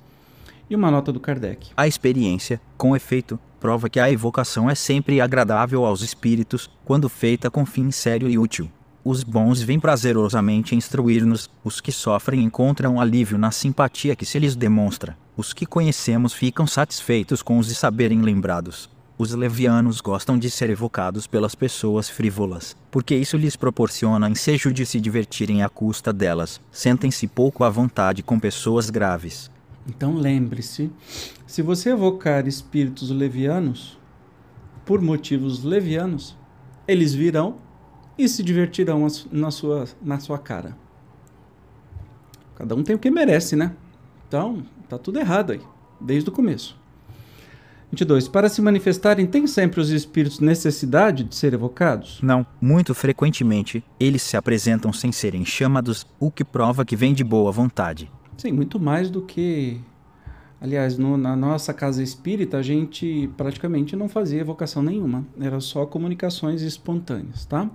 E uma nota do Kardec. A experiência, com efeito, prova que a evocação é sempre agradável aos espíritos, quando feita com fim sério e útil. Os bons vêm prazerosamente instruir-nos, os que sofrem encontram alívio na simpatia que se lhes demonstra. Os que conhecemos ficam satisfeitos com os de saberem lembrados. Os levianos gostam de ser evocados pelas pessoas frívolas, porque isso lhes proporciona ensejo de se divertirem à custa delas. Sentem-se pouco à vontade com pessoas graves. Então lembre-se, se você evocar espíritos levianos, por motivos levianos, eles virão e se divertirão na sua, na sua cara. Cada um tem o que merece, né? Então, tá tudo errado aí, desde o começo. 22. Para se manifestarem, tem sempre os espíritos necessidade de ser evocados? Não, muito frequentemente eles se apresentam sem serem chamados, o que prova que vem de boa vontade. Sim, muito mais do que. Aliás, no, na nossa casa espírita, a gente praticamente não fazia evocação nenhuma, era só comunicações espontâneas, tá?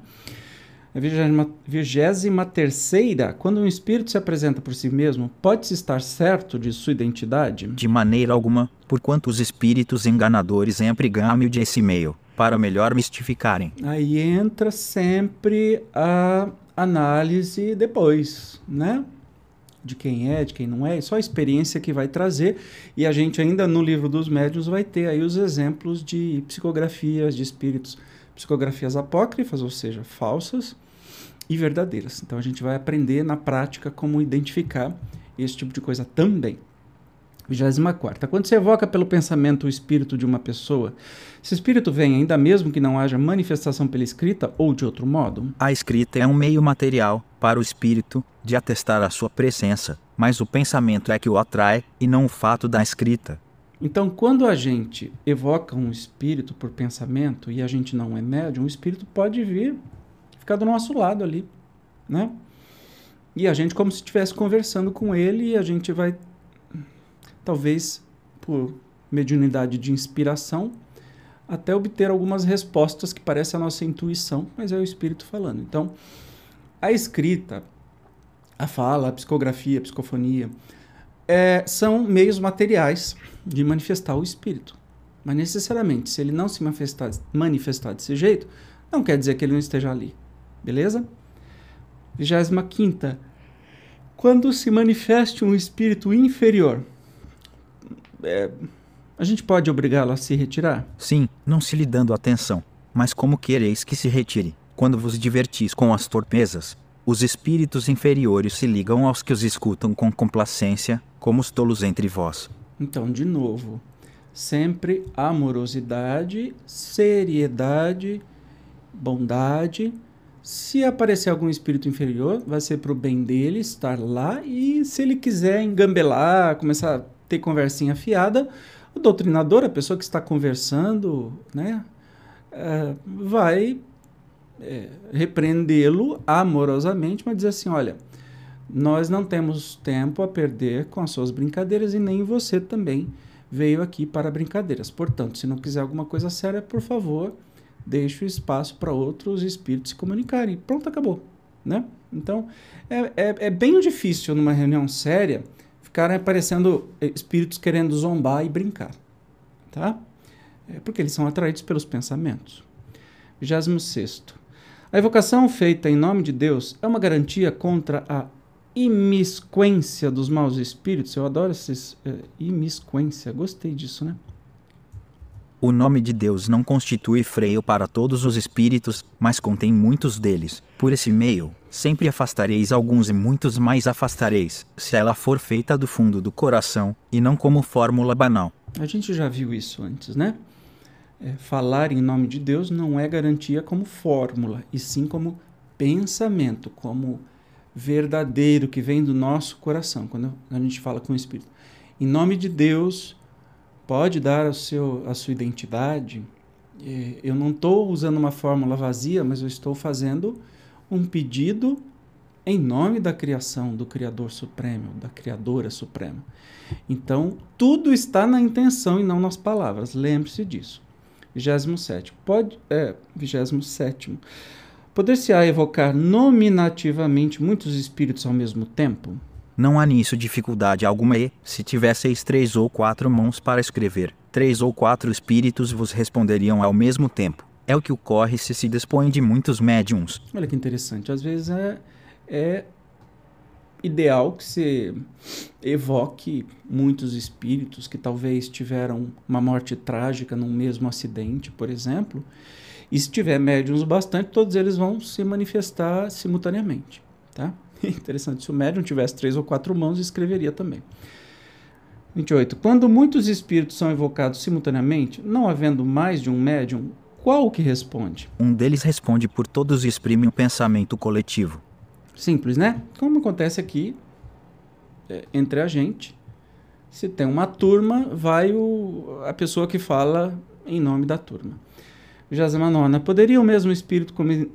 A vigésima terceira, quando um espírito se apresenta por si mesmo, pode-se estar certo de sua identidade? De maneira alguma, porquanto os espíritos enganadores empregam-me de esse meio, para melhor mistificarem. Aí entra sempre a análise depois, né? De quem é, de quem não é, só a experiência que vai trazer. E a gente ainda no livro dos médiuns vai ter aí os exemplos de psicografias de espíritos psicografias apócrifas, ou seja, falsas, e verdadeiras. Então a gente vai aprender na prática como identificar esse tipo de coisa também. 24. Quando se evoca pelo pensamento o espírito de uma pessoa, esse espírito vem ainda mesmo que não haja manifestação pela escrita ou de outro modo? A escrita é um meio material para o espírito de atestar a sua presença, mas o pensamento é que o atrai e não o fato da escrita. Então, quando a gente evoca um espírito por pensamento e a gente não é médium, o espírito pode vir, ficar do nosso lado ali, né? E a gente como se estivesse conversando com ele e a gente vai, talvez por mediunidade de inspiração, até obter algumas respostas que parecem a nossa intuição, mas é o espírito falando. Então, a escrita, a fala, a psicografia, a psicofonia, é, são meios materiais de manifestar o espírito. Mas necessariamente, se ele não se manifestar, manifestar desse jeito, não quer dizer que ele não esteja ali. Beleza? 25. Quando se manifeste um espírito inferior, é, a gente pode obrigá-lo a se retirar? Sim, não se lhe dando atenção. Mas como quereis que se retire? Quando vos divertis com as torpezas, os espíritos inferiores se ligam aos que os escutam com complacência como os tolos entre vós. Então, de novo, sempre amorosidade, seriedade, bondade. Se aparecer algum espírito inferior, vai ser para o bem dele estar lá. E se ele quiser engambelar, começar a ter conversinha fiada, o doutrinador, a pessoa que está conversando, né, uh, vai é, repreendê-lo amorosamente, mas dizer assim: olha nós não temos tempo a perder com as suas brincadeiras e nem você também veio aqui para brincadeiras. Portanto, se não quiser alguma coisa séria, por favor, deixe o espaço para outros espíritos se comunicarem. Pronto, acabou. Né? Então, é, é, é bem difícil numa reunião séria ficarem aparecendo espíritos querendo zombar e brincar. Tá? É porque eles são atraídos pelos pensamentos. 26. A evocação feita em nome de Deus é uma garantia contra a imiscuência dos maus espíritos. Eu adoro esses imiscuência. Gostei disso, né? O nome de Deus não constitui freio para todos os espíritos, mas contém muitos deles. Por esse meio, sempre afastareis alguns e muitos mais afastareis, se ela for feita do fundo do coração e não como fórmula banal. A gente já viu isso antes, né? É, falar em nome de Deus não é garantia como fórmula, e sim como pensamento, como verdadeiro que vem do nosso coração, quando a gente fala com o Espírito. Em nome de Deus, pode dar o seu, a sua identidade. É, eu não estou usando uma fórmula vazia, mas eu estou fazendo um pedido em nome da criação, do Criador Supremo, da Criadora Suprema. Então, tudo está na intenção e não nas palavras. Lembre-se disso. 27. Pode, é, 27. Poder-se-á evocar nominativamente muitos espíritos ao mesmo tempo? Não há nisso dificuldade alguma e, se tivesseis três ou quatro mãos para escrever, três ou quatro espíritos vos responderiam ao mesmo tempo. É o que ocorre se se dispõe de muitos médiums. Olha que interessante. Às vezes é, é ideal que você evoque muitos espíritos que talvez tiveram uma morte trágica num mesmo acidente, por exemplo. E se tiver médiums bastante, todos eles vão se manifestar simultaneamente. Tá? Interessante. Se o médium tivesse três ou quatro mãos, escreveria também. 28. Quando muitos espíritos são evocados simultaneamente, não havendo mais de um médium, qual o que responde? Um deles responde por todos e exprime um pensamento coletivo. Simples, né? Como acontece aqui é, entre a gente. Se tem uma turma, vai o, a pessoa que fala em nome da turma. Vigésima nona. Poderia o mesmo espírito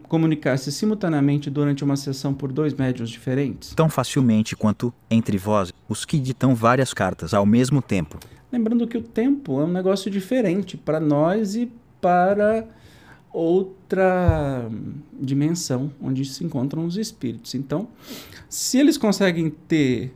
comunicar-se simultaneamente durante uma sessão por dois médiuns diferentes? Tão facilmente quanto, entre vós, os que ditam várias cartas ao mesmo tempo. Lembrando que o tempo é um negócio diferente para nós e para outra dimensão onde se encontram os espíritos. Então, se eles conseguem ter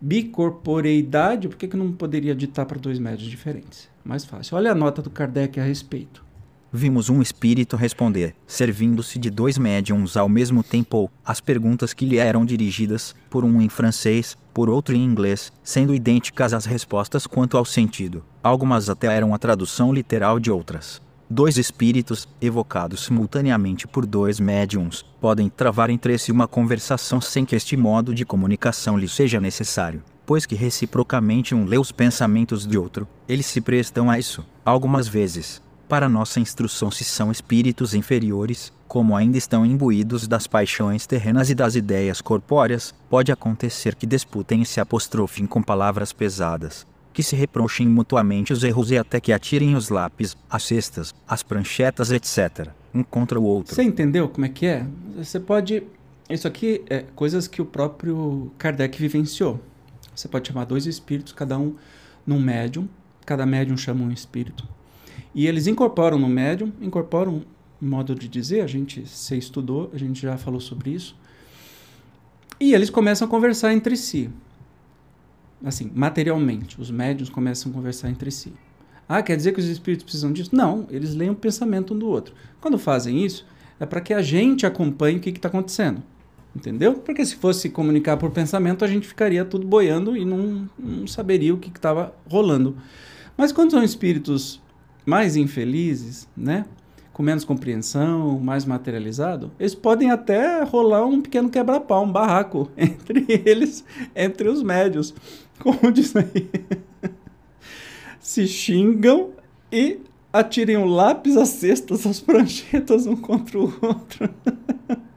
bicorporeidade, por que, que não poderia ditar para dois médios diferentes? Mais fácil. Olha a nota do Kardec a respeito vimos um espírito responder, servindo-se de dois médiums ao mesmo tempo, as perguntas que lhe eram dirigidas, por um em francês, por outro em inglês, sendo idênticas as respostas quanto ao sentido. Algumas até eram a tradução literal de outras. Dois espíritos, evocados simultaneamente por dois médiums, podem travar entre si uma conversação sem que este modo de comunicação lhe seja necessário pois que reciprocamente um lê os pensamentos de outro, eles se prestam a isso, algumas vezes, para nossa instrução se são espíritos inferiores, como ainda estão imbuídos das paixões terrenas e das ideias corpóreas, pode acontecer que disputem e se apostrofem com palavras pesadas, que se reprochem mutuamente os erros e até que atirem os lápis, as cestas, as pranchetas, etc., um contra o outro. Você entendeu como é que é? Você pode. Isso aqui é coisas que o próprio Kardec vivenciou. Você pode chamar dois espíritos, cada um num médium, cada médium chama um espírito. E eles incorporam no médium, incorporam um modo de dizer, a gente se estudou, a gente já falou sobre isso. E eles começam a conversar entre si. Assim, materialmente, os médiums começam a conversar entre si. Ah, quer dizer que os espíritos precisam disso? Não, eles leem o pensamento um do outro. Quando fazem isso, é para que a gente acompanhe o que está acontecendo. Entendeu? Porque se fosse comunicar por pensamento, a gente ficaria tudo boiando e não, não saberia o que estava rolando. Mas quando são espíritos mais infelizes, né? com menos compreensão, mais materializado, eles podem até rolar um pequeno quebra-pau, um barraco entre eles, entre os médios. Como diz aí. Se xingam e atirem o lápis, as cestas, as pranchetas um contra o outro.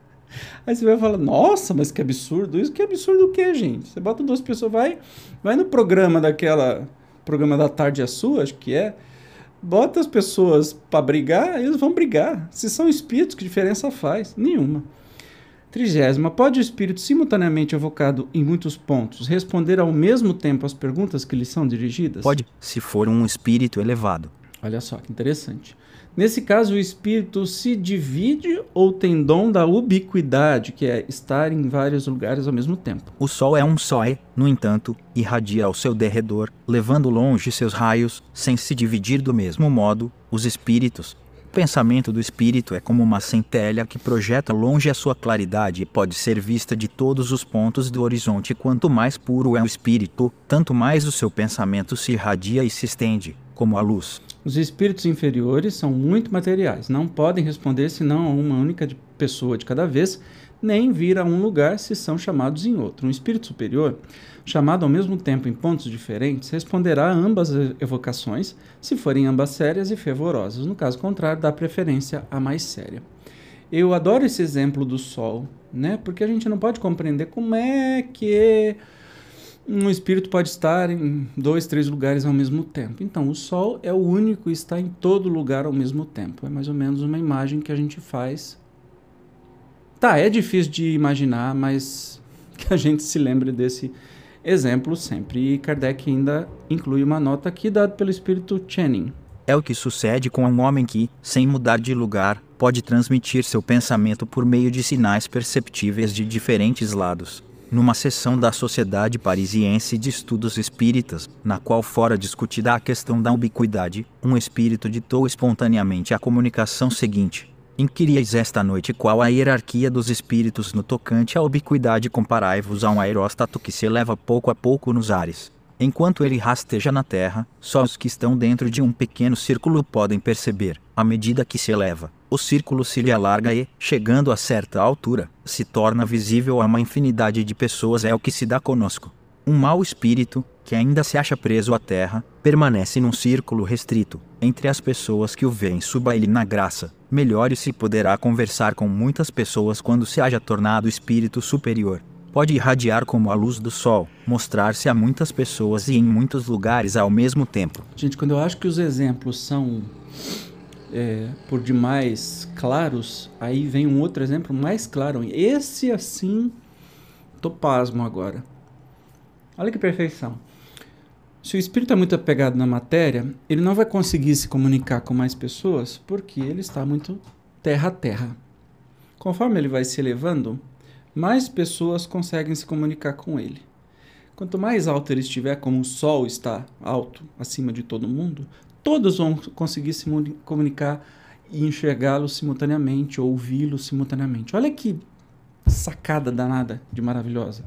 Aí você vai falar, nossa, mas que absurdo. Isso que absurdo o quê, gente? Você bota duas pessoas, vai, vai no programa daquela. Programa da tarde é sua, acho que é bota as pessoas para brigar, eles vão brigar. Se são espíritos, que diferença faz? Nenhuma. Trigésima. Pode o espírito simultaneamente evocado em muitos pontos responder ao mesmo tempo às perguntas que lhe são dirigidas? Pode, se for um espírito elevado. Olha só que interessante. Nesse caso, o espírito se divide ou tem dom da ubiquidade, que é estar em vários lugares ao mesmo tempo. O Sol é um só no entanto, irradia ao seu derredor, levando longe seus raios, sem se dividir do mesmo modo, os espíritos. O pensamento do espírito é como uma centelha que projeta longe a sua claridade e pode ser vista de todos os pontos do horizonte. Quanto mais puro é o espírito, tanto mais o seu pensamento se irradia e se estende, como a luz. Os espíritos inferiores são muito materiais, não podem responder senão a uma única pessoa de cada vez, nem vir a um lugar se são chamados em outro. Um espírito superior, chamado ao mesmo tempo em pontos diferentes, responderá a ambas evocações, se forem ambas sérias e fervorosas. No caso contrário, dá preferência à mais séria. Eu adoro esse exemplo do Sol, né? Porque a gente não pode compreender como é que um espírito pode estar em dois, três lugares ao mesmo tempo. Então, o Sol é o único que está em todo lugar ao mesmo tempo. É mais ou menos uma imagem que a gente faz. Tá, é difícil de imaginar, mas que a gente se lembre desse exemplo sempre. E Kardec ainda inclui uma nota aqui dada pelo espírito Channing. É o que sucede com um homem que, sem mudar de lugar, pode transmitir seu pensamento por meio de sinais perceptíveis de diferentes lados numa sessão da Sociedade Parisiense de Estudos Espíritas, na qual fora discutida a questão da ubiquidade, um espírito ditou espontaneamente a comunicação seguinte: Inquiríeis esta noite qual a hierarquia dos espíritos no tocante à ubiquidade comparai-vos a um aeróstato que se eleva pouco a pouco nos ares. Enquanto ele rasteja na terra, só os que estão dentro de um pequeno círculo podem perceber, à medida que se eleva, o círculo se lhe alarga e, chegando a certa altura, se torna visível a uma infinidade de pessoas é o que se dá conosco. Um mau espírito, que ainda se acha preso à terra, permanece num círculo restrito, entre as pessoas que o veem suba ele na graça. Melhor se poderá conversar com muitas pessoas quando se haja tornado espírito superior. Pode irradiar como a luz do sol, mostrar-se a muitas pessoas e em muitos lugares ao mesmo tempo. Gente, quando eu acho que os exemplos são é, por demais claros, aí vem um outro exemplo mais claro. Esse assim, tô pasmo agora. Olha que perfeição. Se o espírito é muito apegado na matéria, ele não vai conseguir se comunicar com mais pessoas porque ele está muito terra a terra. Conforme ele vai se elevando, mais pessoas conseguem se comunicar com ele. Quanto mais alto ele estiver, como o Sol está alto acima de todo mundo, todos vão conseguir se comunicar e enxergá-lo simultaneamente, ouvi-lo simultaneamente. Olha que sacada danada de maravilhosa.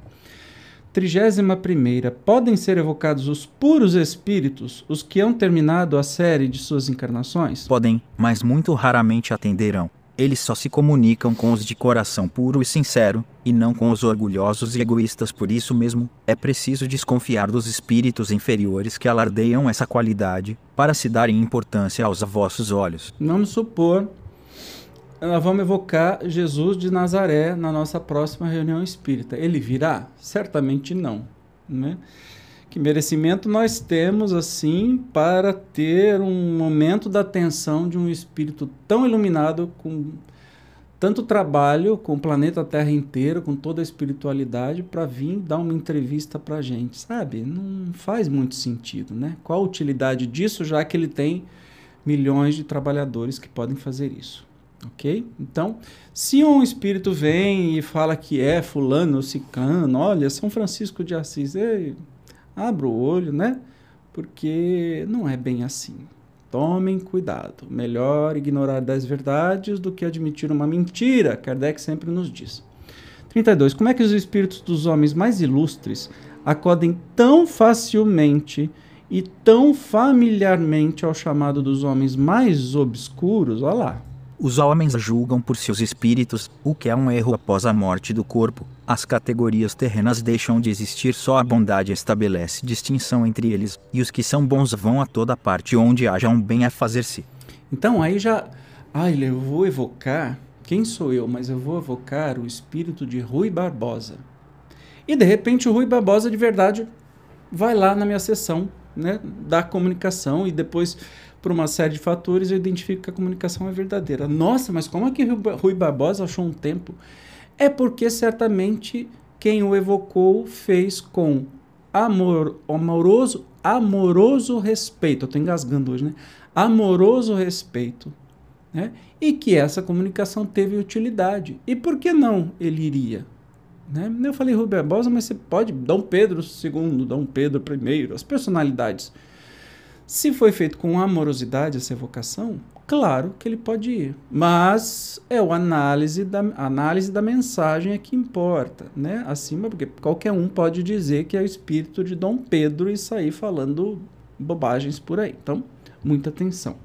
Trigésima primeira, podem ser evocados os puros espíritos, os que hão terminado a série de suas encarnações? Podem, mas muito raramente atenderão. Eles só se comunicam com os de coração puro e sincero, e não com os orgulhosos e egoístas. Por isso mesmo, é preciso desconfiar dos espíritos inferiores que alardeiam essa qualidade, para se darem importância aos vossos olhos. Vamos supor nós vamos evocar Jesus de Nazaré na nossa próxima reunião espírita. Ele virá? Certamente não. Né? Que merecimento nós temos assim para ter um momento da atenção de um espírito tão iluminado com tanto trabalho com o planeta Terra inteiro, com toda a espiritualidade, para vir dar uma entrevista para a gente, sabe? Não faz muito sentido, né? Qual a utilidade disso, já que ele tem milhões de trabalhadores que podem fazer isso? Ok? Então, se um espírito vem e fala que é fulano ciclano, olha, São Francisco de Assis, ei, abra o olho, né? Porque não é bem assim. Tomem cuidado. Melhor ignorar dez verdades do que admitir uma mentira, Kardec sempre nos diz. 32. Como é que os espíritos dos homens mais ilustres acodem tão facilmente e tão familiarmente ao chamado dos homens mais obscuros? Olha lá. Os homens julgam por seus espíritos, o que é um erro após a morte do corpo. As categorias terrenas deixam de existir, só a bondade estabelece distinção entre eles, e os que são bons vão a toda parte onde haja um bem a fazer-se. Então aí já. Ai, eu vou evocar. Quem sou eu? Mas eu vou evocar o espírito de Rui Barbosa. E de repente o Rui Barbosa de verdade vai lá na minha sessão né, da comunicação e depois por uma série de fatores, eu identifico que a comunicação é verdadeira. Nossa, mas como é que Rui Barbosa achou um tempo? É porque certamente quem o evocou fez com amor, amoroso, amoroso respeito. Eu estou engasgando hoje, né? Amoroso respeito. Né? E que essa comunicação teve utilidade. E por que não ele iria? Né? Eu falei Rui Barbosa, mas você pode Dom Pedro II, Dom Pedro I, as personalidades se foi feito com amorosidade essa evocação, claro que ele pode ir. Mas é a análise da, análise da mensagem é que importa, né? Acima, porque qualquer um pode dizer que é o espírito de Dom Pedro e sair falando bobagens por aí. Então, muita atenção.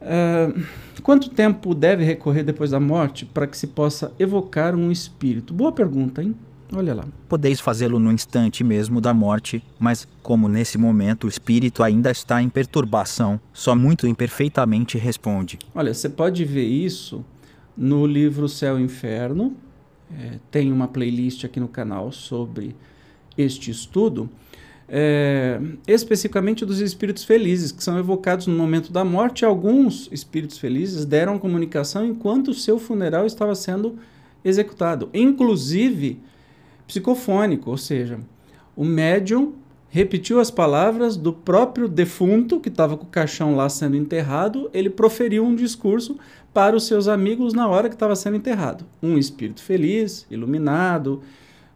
Uh, quanto tempo deve recorrer depois da morte para que se possa evocar um espírito? Boa pergunta, hein? Olha lá. Podeis fazê-lo no instante mesmo da morte, mas, como nesse momento o espírito ainda está em perturbação, só muito imperfeitamente responde. Olha, você pode ver isso no livro Céu e Inferno. É, tem uma playlist aqui no canal sobre este estudo. É, especificamente dos espíritos felizes, que são evocados no momento da morte. Alguns espíritos felizes deram comunicação enquanto o seu funeral estava sendo executado. Inclusive, psicofônico, ou seja, o médium repetiu as palavras do próprio defunto que estava com o caixão lá sendo enterrado, ele proferiu um discurso para os seus amigos na hora que estava sendo enterrado. Um espírito feliz, iluminado,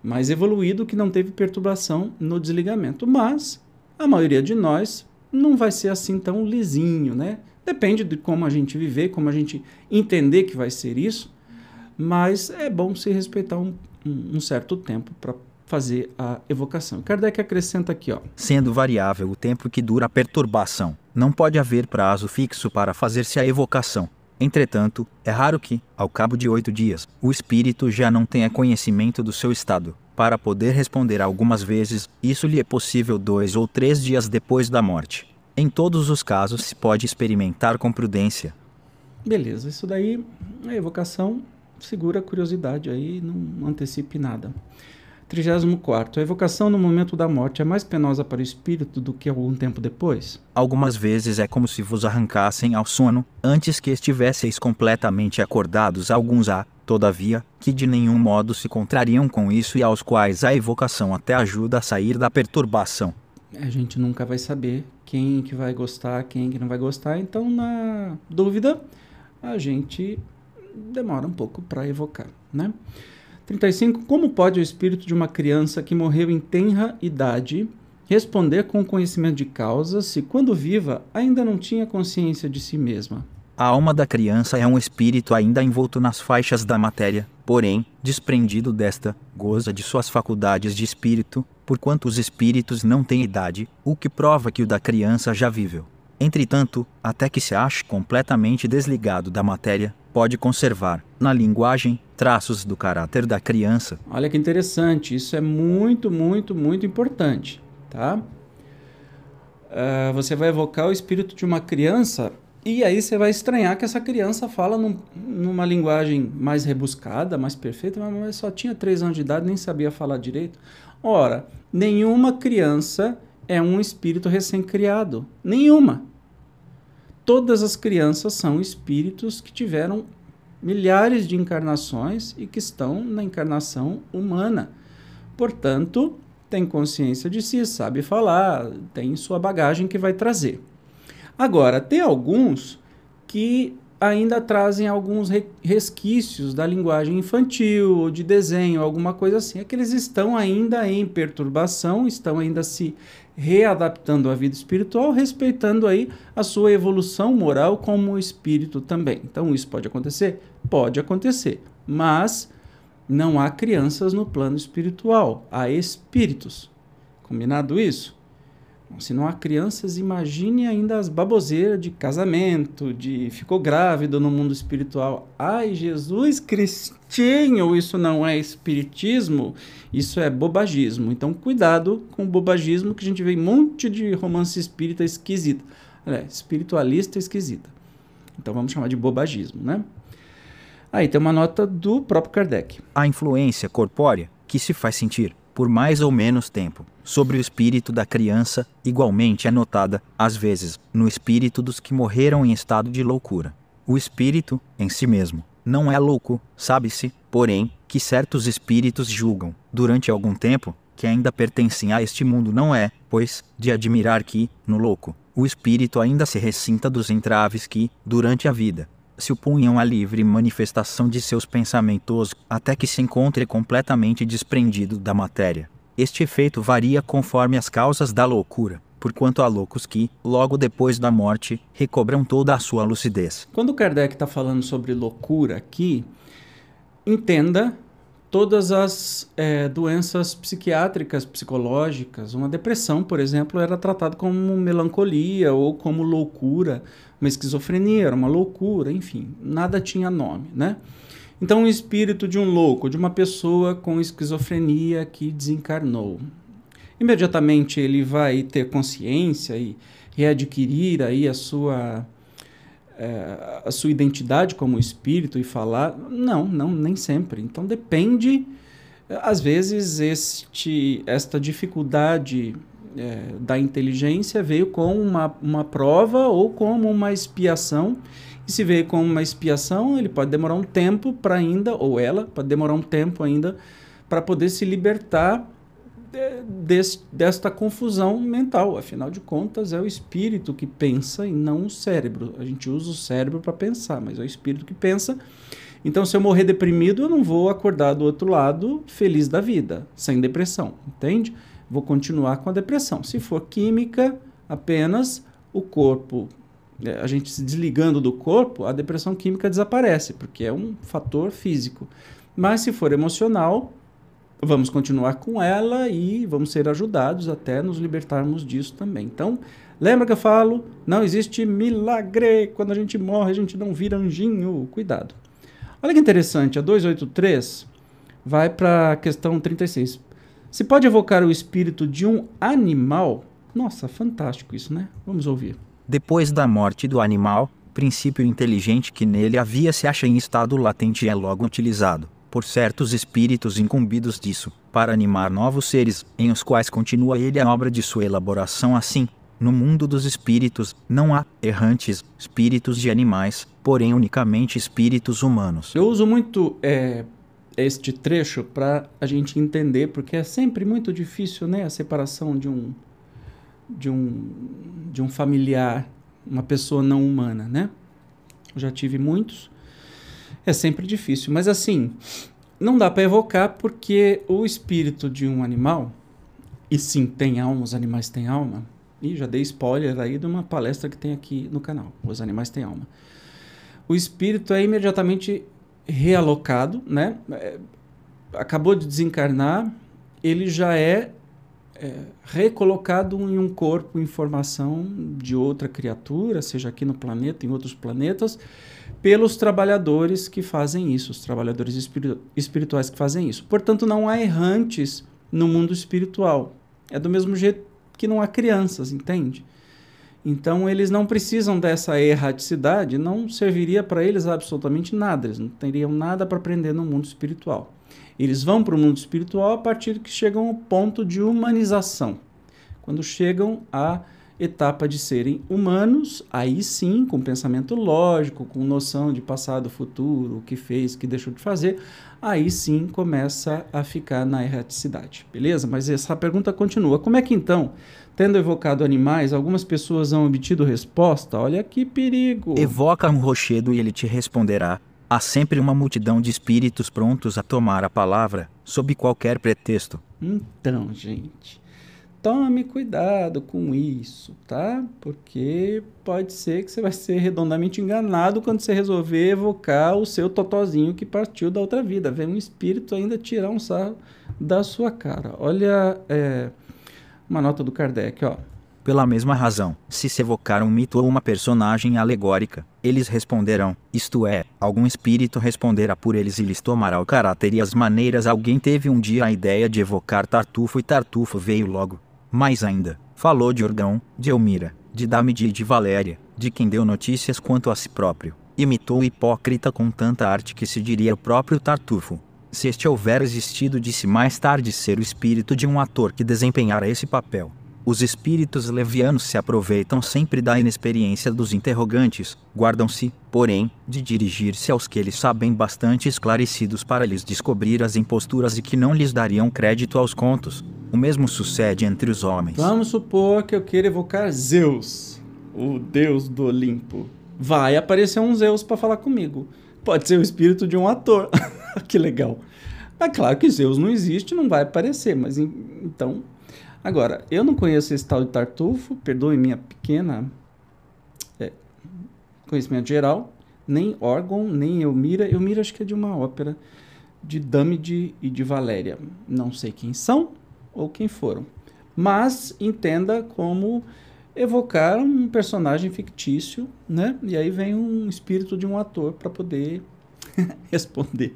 mais evoluído que não teve perturbação no desligamento. Mas a maioria de nós não vai ser assim tão lisinho, né? Depende de como a gente viver, como a gente entender que vai ser isso, mas é bom se respeitar um, um, um certo tempo para fazer a evocação. Kardec acrescenta aqui, ó. Sendo variável o tempo que dura a perturbação, não pode haver prazo fixo para fazer-se a evocação. Entretanto, é raro que, ao cabo de oito dias, o espírito já não tenha conhecimento do seu estado. Para poder responder algumas vezes, isso lhe é possível dois ou três dias depois da morte. Em todos os casos, se pode experimentar com prudência. Beleza, isso daí, a evocação segura a curiosidade aí, não antecipe nada. 34. A evocação no momento da morte é mais penosa para o espírito do que algum tempo depois? Algumas vezes é como se vos arrancassem ao sono, antes que estivesseis completamente acordados. Alguns há, todavia, que de nenhum modo se contrariam com isso e aos quais a evocação até ajuda a sair da perturbação. A gente nunca vai saber quem que vai gostar, quem que não vai gostar, então na dúvida a gente demora um pouco para evocar, né? 35. Como pode o espírito de uma criança que morreu em tenra idade responder com conhecimento de causa se, quando viva, ainda não tinha consciência de si mesma? A alma da criança é um espírito ainda envolto nas faixas da matéria, porém, desprendido desta, goza de suas faculdades de espírito, porquanto os espíritos não têm idade, o que prova que o da criança já viveu. Entretanto, até que se ache completamente desligado da matéria, pode conservar, na linguagem, traços do caráter da criança. Olha que interessante, isso é muito, muito, muito importante, tá? Uh, você vai evocar o espírito de uma criança e aí você vai estranhar que essa criança fala num, numa linguagem mais rebuscada, mais perfeita, mas só tinha três anos de idade, nem sabia falar direito. Ora, nenhuma criança é um espírito recém-criado. Nenhuma. Todas as crianças são espíritos que tiveram milhares de encarnações e que estão na encarnação humana. Portanto, tem consciência de si, sabe falar, tem sua bagagem que vai trazer. Agora, tem alguns que ainda trazem alguns resquícios da linguagem infantil ou de desenho, alguma coisa assim. É que eles estão ainda em perturbação, estão ainda se readaptando à vida espiritual, respeitando aí a sua evolução moral como espírito também. Então isso pode acontecer? Pode acontecer, mas não há crianças no plano espiritual, há espíritos. Combinado isso? Se não há crianças, imagine ainda as baboseiras de casamento, de ficou grávido no mundo espiritual. Ai, Jesus Cristinho, isso não é espiritismo, isso é bobagismo. Então, cuidado com o bobagismo, que a gente vê um monte de romance espírita esquisita. É, espiritualista esquisita. Então, vamos chamar de bobagismo, né? Aí tem uma nota do próprio Kardec. A influência corpórea que se faz sentir por mais ou menos tempo. Sobre o espírito da criança, igualmente é notada, às vezes, no espírito dos que morreram em estado de loucura. O espírito, em si mesmo, não é louco, sabe-se, porém, que certos espíritos julgam, durante algum tempo, que ainda pertencem a este mundo não é, pois, de admirar que, no louco, o espírito ainda se ressinta dos entraves que, durante a vida, se opunham à livre manifestação de seus pensamentos até que se encontre completamente desprendido da matéria. Este efeito varia conforme as causas da loucura, porquanto há loucos que, logo depois da morte, recobram toda a sua lucidez. Quando Kardec está falando sobre loucura aqui, entenda todas as é, doenças psiquiátricas, psicológicas. Uma depressão, por exemplo, era tratada como melancolia ou como loucura uma esquizofrenia, era uma loucura, enfim, nada tinha nome, né? Então, o espírito de um louco, de uma pessoa com esquizofrenia que desencarnou. Imediatamente ele vai ter consciência e readquirir aí a sua é, a sua identidade como espírito e falar? Não, não, nem sempre. Então depende às vezes este esta dificuldade é, da inteligência veio como uma, uma prova ou como uma expiação. E se veio como uma expiação, ele pode demorar um tempo para ainda, ou ela pode demorar um tempo ainda, para poder se libertar de, desta confusão mental. Afinal de contas, é o espírito que pensa e não o cérebro. A gente usa o cérebro para pensar, mas é o espírito que pensa. Então, se eu morrer deprimido, eu não vou acordar do outro lado feliz da vida, sem depressão, entende? Vou continuar com a depressão. Se for química, apenas o corpo, a gente se desligando do corpo, a depressão química desaparece, porque é um fator físico. Mas se for emocional, vamos continuar com ela e vamos ser ajudados até nos libertarmos disso também. Então, lembra que eu falo, não existe milagre. Quando a gente morre, a gente não vira anjinho. Cuidado. Olha que interessante, a 283 vai para a questão 36. Se pode evocar o espírito de um animal? Nossa, fantástico isso, né? Vamos ouvir. Depois da morte do animal, princípio inteligente que nele havia se acha em estado latente é logo utilizado por certos espíritos incumbidos disso, para animar novos seres, em os quais continua ele a obra de sua elaboração assim. No mundo dos espíritos, não há errantes espíritos de animais, porém unicamente espíritos humanos. Eu uso muito é, este trecho para a gente entender, porque é sempre muito difícil né, a separação de um, de um, de um familiar, uma pessoa não humana, né? Eu já tive muitos é sempre difícil. Mas assim, não dá para evocar porque o espírito de um animal, e sim, tem alma, os animais têm alma, e já dei spoiler aí de uma palestra que tem aqui no canal, Os Animais Têm Alma. O espírito é imediatamente realocado, né? É, acabou de desencarnar, ele já é, é, recolocado em um corpo em formação de outra criatura, seja aqui no planeta, em outros planetas, pelos trabalhadores que fazem isso, os trabalhadores espiritu espirituais que fazem isso. Portanto, não há errantes no mundo espiritual. É do mesmo jeito que não há crianças, entende? Então, eles não precisam dessa erraticidade, não serviria para eles absolutamente nada, eles não teriam nada para aprender no mundo espiritual. Eles vão para o mundo espiritual a partir que chegam ao ponto de humanização, quando chegam a etapa de serem humanos, aí sim, com pensamento lógico, com noção de passado, futuro, o que fez, o que deixou de fazer, aí sim começa a ficar na erraticidade, beleza? Mas essa pergunta continua. Como é que então, tendo evocado animais, algumas pessoas han obtido resposta? Olha que perigo! Evoca um rochedo e ele te responderá. Há sempre uma multidão de espíritos prontos a tomar a palavra, sob qualquer pretexto. Então, gente tome cuidado com isso, tá? Porque pode ser que você vai ser redondamente enganado quando você resolver evocar o seu totozinho que partiu da outra vida. Vem um espírito ainda tirar um sarro da sua cara. Olha é, uma nota do Kardec, ó. Pela mesma razão, se se evocar um mito ou uma personagem alegórica, eles responderão, isto é, algum espírito responderá por eles e lhes tomará o caráter e as maneiras. Alguém teve um dia a ideia de evocar Tartufo e Tartufo veio logo. Mais ainda, falou de Orgão, de Elmira, de Damide e de Valéria, de quem deu notícias quanto a si próprio. Imitou o hipócrita com tanta arte que se diria o próprio Tartufo. Se este houver existido, disse mais tarde ser o espírito de um ator que desempenhara esse papel. Os espíritos levianos se aproveitam sempre da inexperiência dos interrogantes, guardam-se, porém, de dirigir-se aos que eles sabem bastante esclarecidos para lhes descobrir as imposturas e que não lhes dariam crédito aos contos. O mesmo sucede entre os homens. Vamos supor que eu queira evocar Zeus, o deus do Olimpo. Vai aparecer um Zeus para falar comigo. Pode ser o espírito de um ator. que legal. É claro que Zeus não existe, não vai aparecer, mas então Agora, eu não conheço esse tal de Tartufo, perdoe minha pequena é, conhecimento geral, nem órgão, nem Elmira. Elmira acho que é de uma ópera de Damide e de Valéria. Não sei quem são ou quem foram. Mas entenda como evocar um personagem fictício, né? E aí vem um espírito de um ator para poder responder.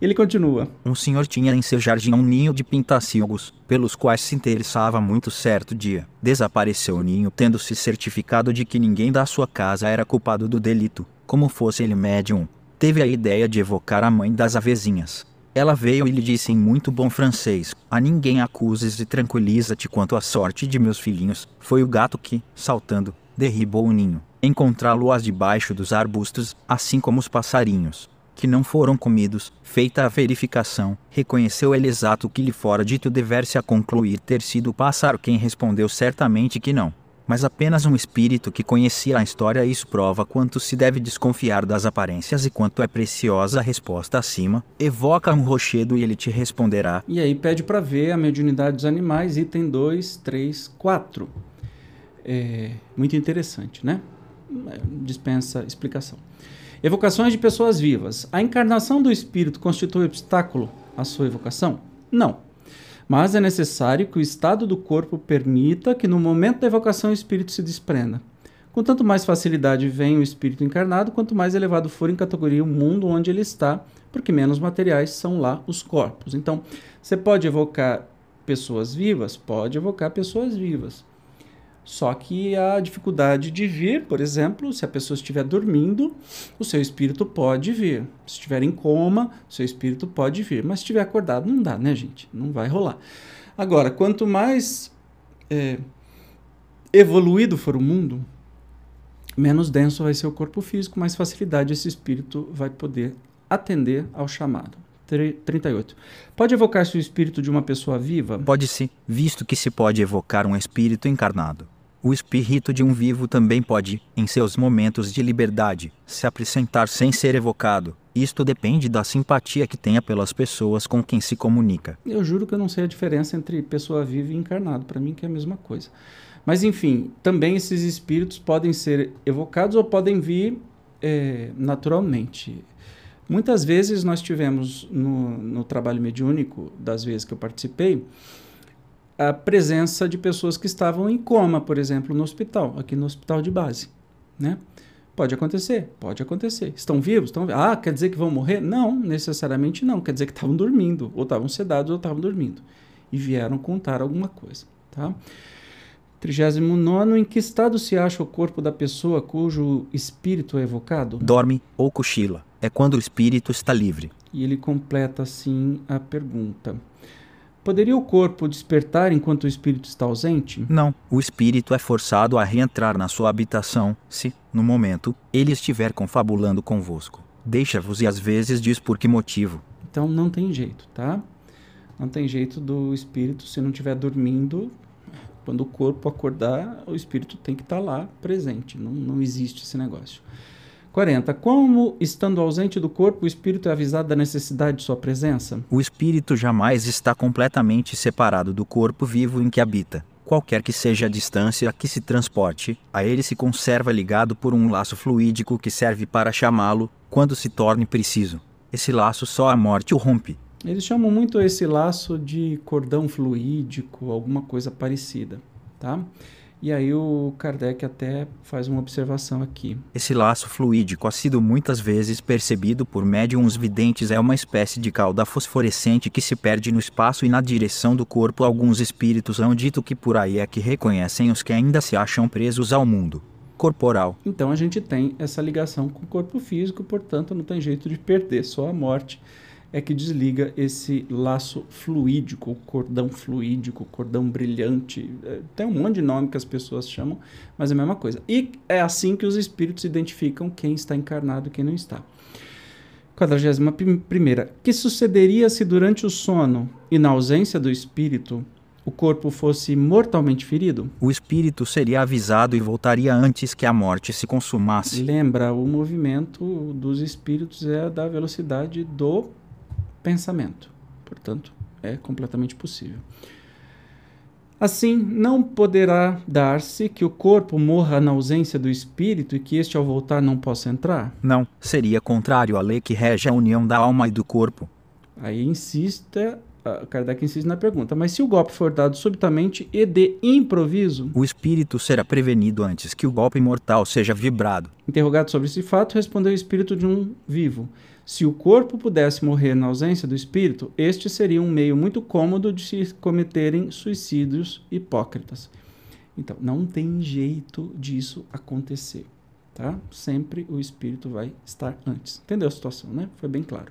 Ele continua. Um senhor tinha em seu jardim um ninho de pintacilgos, pelos quais se interessava muito certo dia. Desapareceu o ninho, tendo se certificado de que ninguém da sua casa era culpado do delito, como fosse ele médium. Teve a ideia de evocar a mãe das avezinhas. Ela veio e lhe disse em muito bom francês: A ninguém acuses e tranquiliza-te quanto à sorte de meus filhinhos. Foi o gato que, saltando, derribou o ninho. Encontrá-lo-as debaixo dos arbustos, assim como os passarinhos que não foram comidos, feita a verificação, reconheceu ele exato que lhe fora dito dever-se a concluir ter sido o pássaro quem respondeu certamente que não. mas apenas um espírito que conhecia a história. Isso prova quanto se deve desconfiar das aparências e quanto é preciosa a resposta acima. Evoca um rochedo e ele te responderá. E aí pede para ver a mediunidade dos animais, item 2, 3, 4. É muito interessante, né? Dispensa explicação. Evocações de pessoas vivas. A encarnação do espírito constitui obstáculo à sua evocação? Não mas é necessário que o estado do corpo permita que no momento da evocação o espírito se desprenda. Com tanto mais facilidade vem o espírito encarnado, quanto mais elevado for em categoria o mundo onde ele está, porque menos materiais são lá os corpos. Então, você pode evocar pessoas vivas? Pode evocar pessoas vivas. Só que a dificuldade de vir, por exemplo, se a pessoa estiver dormindo, o seu espírito pode vir. Se estiver em coma, o seu espírito pode vir. Mas se estiver acordado, não dá, né, gente? Não vai rolar. Agora, quanto mais é, evoluído for o mundo, menos denso vai ser o corpo físico, mais facilidade esse espírito vai poder atender ao chamado. 38. Pode evocar-se o espírito de uma pessoa viva? Pode sim, visto que se pode evocar um espírito encarnado. O espírito de um vivo também pode, em seus momentos de liberdade, se apresentar sem ser evocado. Isto depende da simpatia que tenha pelas pessoas com quem se comunica. Eu juro que eu não sei a diferença entre pessoa viva e encarnado. Para mim que é a mesma coisa. Mas enfim, também esses espíritos podem ser evocados ou podem vir é, naturalmente. Muitas vezes nós tivemos no, no trabalho mediúnico, das vezes que eu participei, a presença de pessoas que estavam em coma, por exemplo, no hospital, aqui no hospital de base, né? Pode acontecer, pode acontecer. Estão vivos? Estão Ah, quer dizer que vão morrer? Não, necessariamente não. Quer dizer que estavam dormindo, ou estavam sedados, ou estavam dormindo. E vieram contar alguma coisa, tá? 39. Em que estado se acha o corpo da pessoa cujo espírito é evocado? Dorme ou cochila. É quando o espírito está livre. E ele completa assim a pergunta. Poderia o corpo despertar enquanto o espírito está ausente? Não. O espírito é forçado a reentrar na sua habitação se, no momento, ele estiver confabulando convosco. Deixa-vos e às vezes diz por que motivo. Então não tem jeito, tá? Não tem jeito do espírito, se não estiver dormindo, quando o corpo acordar, o espírito tem que estar tá lá presente. Não, não existe esse negócio. 40. Como, estando ausente do corpo, o espírito é avisado da necessidade de sua presença? O espírito jamais está completamente separado do corpo vivo em que habita. Qualquer que seja a distância a que se transporte, a ele se conserva ligado por um laço fluídico que serve para chamá-lo quando se torne preciso. Esse laço só a morte o rompe. Eles chamam muito esse laço de cordão fluídico, alguma coisa parecida, tá? E aí o Kardec até faz uma observação aqui. Esse laço fluídico ha sido muitas vezes percebido por médiums videntes é uma espécie de cauda fosforescente que se perde no espaço e na direção do corpo. Alguns espíritos hão dito que por aí é que reconhecem os que ainda se acham presos ao mundo corporal. Então a gente tem essa ligação com o corpo físico, portanto não tem jeito de perder, só a morte é que desliga esse laço fluídico, cordão fluídico, cordão brilhante. É, tem um monte de nome que as pessoas chamam, mas é a mesma coisa. E é assim que os espíritos identificam quem está encarnado e quem não está. 41. Que sucederia se durante o sono e na ausência do espírito o corpo fosse mortalmente ferido? O espírito seria avisado e voltaria antes que a morte se consumasse. Lembra, o movimento dos espíritos é da velocidade do pensamento. Portanto, é completamente possível. Assim, não poderá dar-se que o corpo morra na ausência do espírito e que este, ao voltar, não possa entrar? Não, seria contrário à lei que rege a união da alma e do corpo. Aí insista, Kardec insiste na pergunta, mas se o golpe for dado subitamente e de improviso? O espírito será prevenido antes que o golpe mortal seja vibrado. Interrogado sobre esse fato, respondeu o espírito de um vivo. Se o corpo pudesse morrer na ausência do espírito, este seria um meio muito cômodo de se cometerem suicídios hipócritas. Então, não tem jeito disso acontecer, tá? Sempre o espírito vai estar antes. Entendeu a situação, né? Foi bem claro.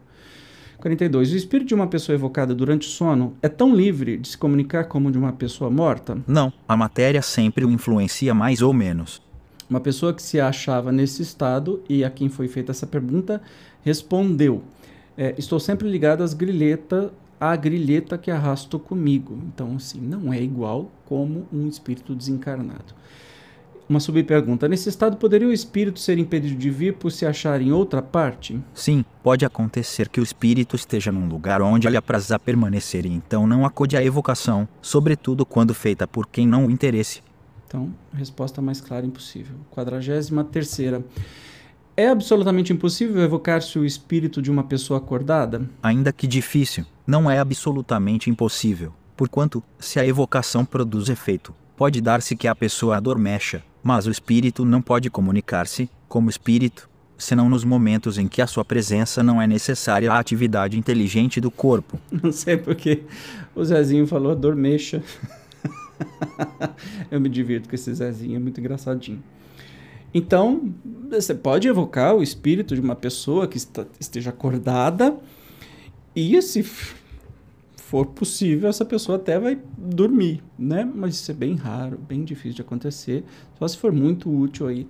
42. O espírito de uma pessoa evocada durante o sono é tão livre de se comunicar como de uma pessoa morta? Não, a matéria sempre o influencia mais ou menos. Uma pessoa que se achava nesse estado e a quem foi feita essa pergunta respondeu: é, Estou sempre ligado às grilhetas, à grilheta que arrasto comigo. Então, assim, não é igual como um espírito desencarnado. Uma subpergunta: nesse estado poderia o espírito ser impedido de vir por se achar em outra parte? Sim, pode acontecer que o espírito esteja num lugar onde lhe aprazar permanecer e então não acode à evocação, sobretudo quando feita por quem não o interesse. Então, resposta mais clara impossível. Quadragésima terceira. É absolutamente impossível evocar-se o espírito de uma pessoa acordada? Ainda que difícil, não é absolutamente impossível, porquanto, se a evocação produz efeito, pode dar-se que a pessoa adormeça, mas o espírito não pode comunicar-se, como espírito, senão nos momentos em que a sua presença não é necessária à atividade inteligente do corpo. Não sei porque o Zezinho falou adormeça. Eu me divirto com esse Zezinho, é muito engraçadinho. Então, você pode evocar o espírito de uma pessoa que está, esteja acordada e, se for possível, essa pessoa até vai dormir, né? Mas isso é bem raro, bem difícil de acontecer, só se for muito útil aí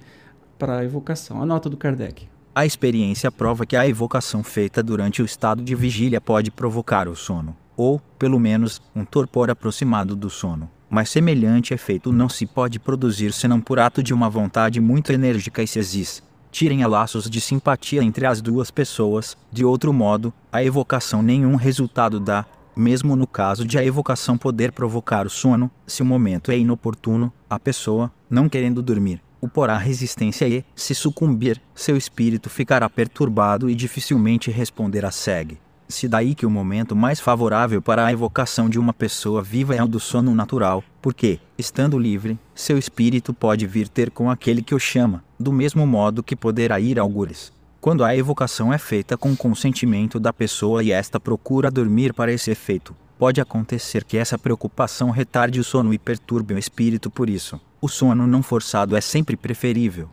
para a evocação. A nota do Kardec. A experiência prova que a evocação feita durante o estado de vigília pode provocar o sono, ou, pelo menos, um torpor aproximado do sono mas semelhante efeito não se pode produzir senão por ato de uma vontade muito enérgica e se existe. Tirem a laços de simpatia entre as duas pessoas, de outro modo, a evocação nenhum resultado dá, mesmo no caso de a evocação poder provocar o sono, se o momento é inoportuno, a pessoa, não querendo dormir, o porá resistência e, se sucumbir, seu espírito ficará perturbado e dificilmente responderá segue. Se daí que o momento mais favorável para a evocação de uma pessoa viva é o do sono natural, porque, estando livre, seu espírito pode vir ter com aquele que o chama, do mesmo modo que poderá ir algures. Quando a evocação é feita com consentimento da pessoa e esta procura dormir para esse efeito, pode acontecer que essa preocupação retarde o sono e perturbe o espírito por isso. O sono não forçado é sempre preferível.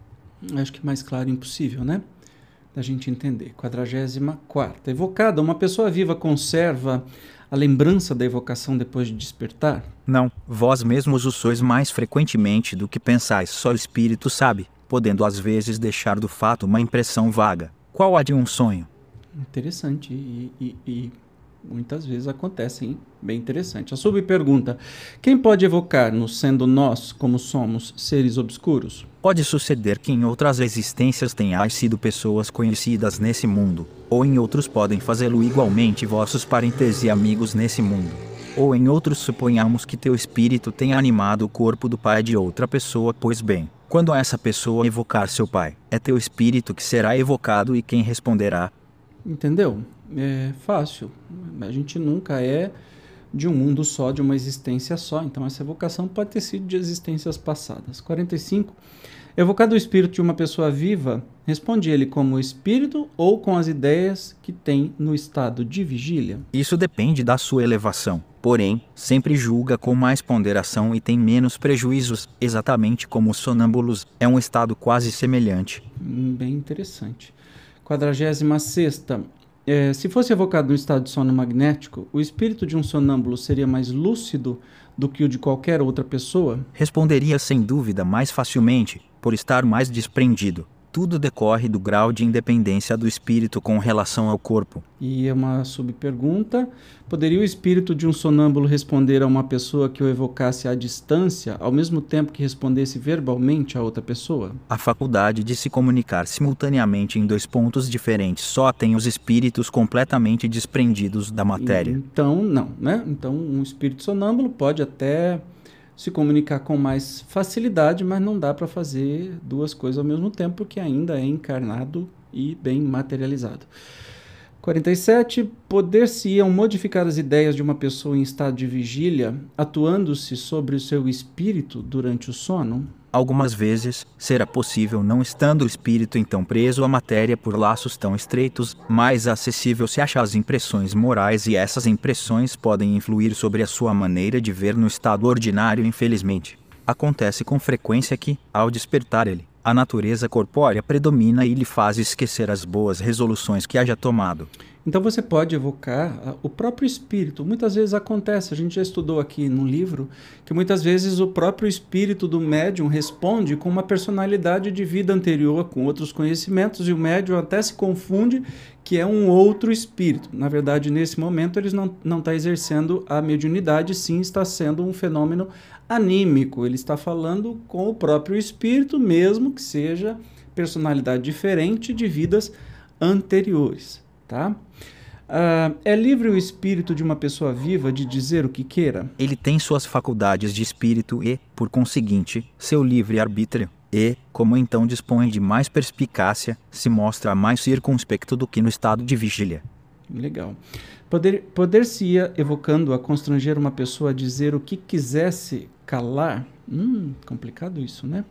Acho que mais claro impossível, né? Da gente entender. 44. Evocada, uma pessoa viva conserva a lembrança da evocação depois de despertar? Não, vós mesmos o sois mais frequentemente do que pensais, só o espírito sabe, podendo às vezes deixar do fato uma impressão vaga. Qual a de um sonho? Interessante e, e, e muitas vezes acontece, hein? Bem interessante. A subpergunta: quem pode evocar-nos, sendo nós, como somos, seres obscuros? Pode suceder que em outras existências tenhais sido pessoas conhecidas nesse mundo, ou em outros podem fazê-lo igualmente vossos parentes e amigos nesse mundo. Ou em outros suponhamos que teu espírito tenha animado o corpo do pai de outra pessoa, pois bem, quando essa pessoa evocar seu pai, é teu espírito que será evocado e quem responderá. Entendeu? É fácil. A gente nunca é de um mundo só, de uma existência só. Então, essa evocação pode ter sido de existências passadas. 45. Evocado o espírito de uma pessoa viva, responde ele como espírito ou com as ideias que tem no estado de vigília? Isso depende da sua elevação. Porém, sempre julga com mais ponderação e tem menos prejuízos, exatamente como os sonâmbulos. É um estado quase semelhante. Hum, bem interessante. 46. É, se fosse evocado no estado de sono magnético, o espírito de um sonâmbulo seria mais lúcido do que o de qualquer outra pessoa? Responderia sem dúvida mais facilmente, por estar mais desprendido. Tudo decorre do grau de independência do espírito com relação ao corpo. E é uma subpergunta: poderia o espírito de um sonâmbulo responder a uma pessoa que o evocasse à distância, ao mesmo tempo que respondesse verbalmente a outra pessoa? A faculdade de se comunicar simultaneamente em dois pontos diferentes só tem os espíritos completamente desprendidos da matéria. Então, não, né? Então, um espírito sonâmbulo pode até se comunicar com mais facilidade, mas não dá para fazer duas coisas ao mesmo tempo, porque ainda é encarnado e bem materializado. 47. Poder-se-iam modificar as ideias de uma pessoa em estado de vigília, atuando-se sobre o seu espírito durante o sono? Algumas vezes, será possível não estando o espírito então preso à matéria por laços tão estreitos, mais acessível se achar as impressões morais e essas impressões podem influir sobre a sua maneira de ver no estado ordinário infelizmente. Acontece com frequência que, ao despertar ele, a natureza corpórea predomina e lhe faz esquecer as boas resoluções que haja tomado. Então você pode evocar ah, o próprio espírito. Muitas vezes acontece, a gente já estudou aqui no livro, que muitas vezes o próprio espírito do médium responde com uma personalidade de vida anterior, com outros conhecimentos, e o médium até se confunde que é um outro espírito. Na verdade, nesse momento, ele não está exercendo a mediunidade, sim está sendo um fenômeno anímico. Ele está falando com o próprio espírito, mesmo que seja personalidade diferente de vidas anteriores. Tá? Uh, é livre o espírito de uma pessoa viva de dizer o que queira? Ele tem suas faculdades de espírito e, por conseguinte, seu livre arbítrio. E, como então dispõe de mais perspicácia, se mostra mais circunspecto do que no estado de vigília. Legal. Poder, Poder-se-ia, evocando a constranger uma pessoa a dizer o que quisesse calar? Hum, complicado isso, né?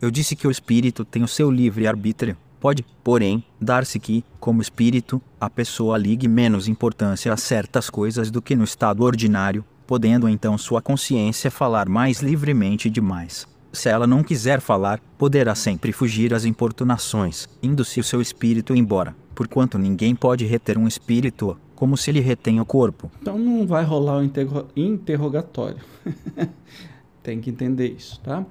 Eu disse que o espírito tem o seu livre arbítrio. Pode, porém, dar-se que, como espírito, a pessoa ligue menos importância a certas coisas do que no estado ordinário, podendo então sua consciência falar mais livremente demais. Se ela não quiser falar, poderá sempre fugir às importunações, indo-se o seu espírito embora, porquanto ninguém pode reter um espírito como se ele retém o corpo. Então não vai rolar o interro interrogatório. Tem que entender isso, tá?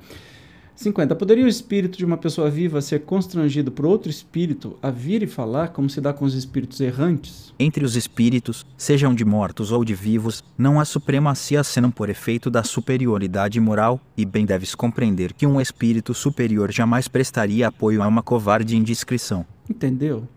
50. Poderia o espírito de uma pessoa viva ser constrangido por outro espírito a vir e falar, como se dá com os espíritos errantes? Entre os espíritos, sejam de mortos ou de vivos, não há supremacia senão por efeito da superioridade moral, e bem deves compreender que um espírito superior jamais prestaria apoio a uma covarde indiscrição. Entendeu?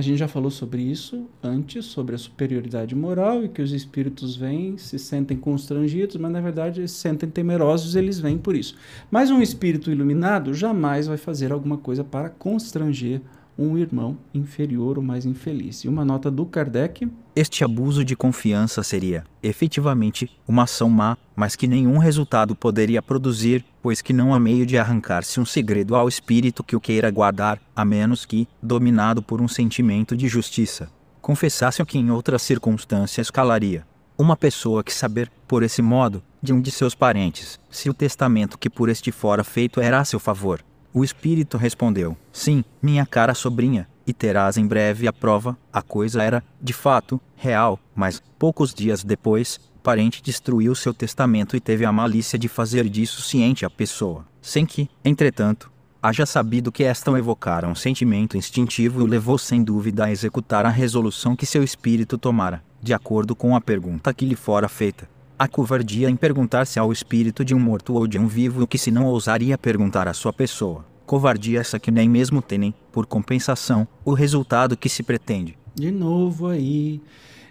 A gente já falou sobre isso antes, sobre a superioridade moral e que os espíritos vêm, se sentem constrangidos, mas na verdade se sentem temerosos, eles vêm por isso. Mas um espírito iluminado jamais vai fazer alguma coisa para constranger um irmão inferior ou mais infeliz. E uma nota do Kardec. Este abuso de confiança seria, efetivamente, uma ação má, mas que nenhum resultado poderia produzir, pois que não há meio de arrancar-se um segredo ao espírito que o queira guardar, a menos que, dominado por um sentimento de justiça, confessasse o que em outras circunstâncias calaria. Uma pessoa que saber, por esse modo, de um de seus parentes, se o testamento que por este fora feito era a seu favor, o espírito respondeu: Sim, minha cara sobrinha, e terás em breve a prova. A coisa era, de fato, real, mas, poucos dias depois, o parente destruiu seu testamento e teve a malícia de fazer disso ciente a pessoa, sem que, entretanto, haja sabido que esta o evocara um sentimento instintivo e o levou sem dúvida a executar a resolução que seu espírito tomara, de acordo com a pergunta que lhe fora feita. A covardia em perguntar-se ao espírito de um morto ou de um vivo o que se não ousaria perguntar à sua pessoa. Covardia essa que nem mesmo tem, por compensação, o resultado que se pretende. De novo aí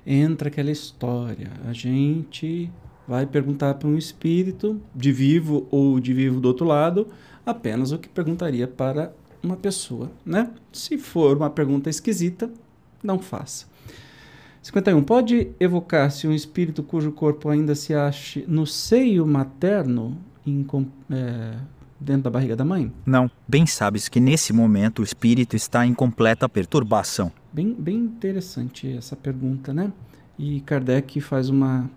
entra aquela história. A gente vai perguntar para um espírito, de vivo ou de vivo do outro lado, apenas o que perguntaria para uma pessoa, né? Se for uma pergunta esquisita, não faça. 51. Pode evocar-se um espírito cujo corpo ainda se ache no seio materno, em, é, dentro da barriga da mãe? Não. Bem sabes que nesse momento o espírito está em completa perturbação. Bem, bem interessante essa pergunta, né? E Kardec faz uma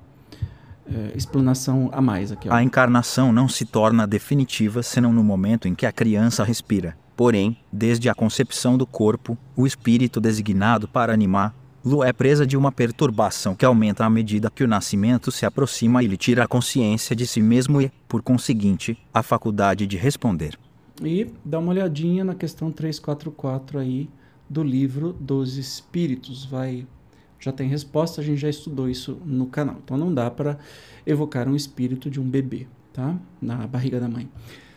é, explanação a mais aqui. Ó. A encarnação não se torna definitiva senão no momento em que a criança respira. Porém, desde a concepção do corpo, o espírito designado para animar Lu é presa de uma perturbação que aumenta à medida que o nascimento se aproxima e lhe tira a consciência de si mesmo e, por conseguinte, a faculdade de responder. E dá uma olhadinha na questão 344 aí do livro dos Espíritos. Vai já tem resposta, a gente já estudou isso no canal. Então não dá para evocar um espírito de um bebê, tá? Na barriga da mãe.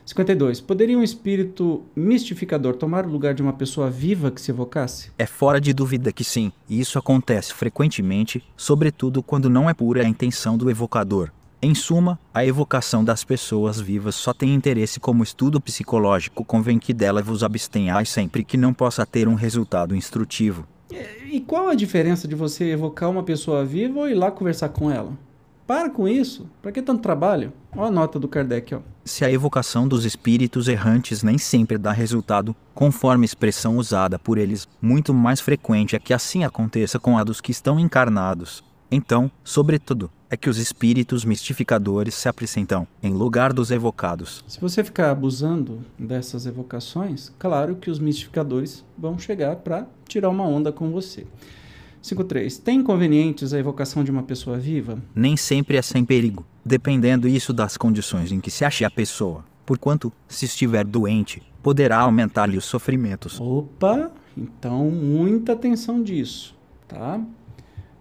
52. Poderia um espírito mistificador tomar o lugar de uma pessoa viva que se evocasse? É fora de dúvida que sim, e isso acontece frequentemente, sobretudo quando não é pura a intenção do evocador. Em suma, a evocação das pessoas vivas só tem interesse como estudo psicológico, convém que dela vos abstenhais sempre que não possa ter um resultado instrutivo. E qual a diferença de você evocar uma pessoa viva ou ir lá conversar com ela? Para com isso. Para que tanto trabalho? Olha a nota do Kardec. Ó. Se a evocação dos espíritos errantes nem sempre dá resultado, conforme a expressão usada por eles, muito mais frequente é que assim aconteça com a dos que estão encarnados. Então, sobretudo, é que os espíritos mistificadores se apresentam em lugar dos evocados. Se você ficar abusando dessas evocações, claro que os mistificadores vão chegar para tirar uma onda com você. 5.3. Tem inconvenientes a evocação de uma pessoa viva? Nem sempre é sem perigo, dependendo isso das condições em que se ache a pessoa. Porquanto, se estiver doente, poderá aumentar-lhe os sofrimentos. Opa, então muita atenção disso, tá?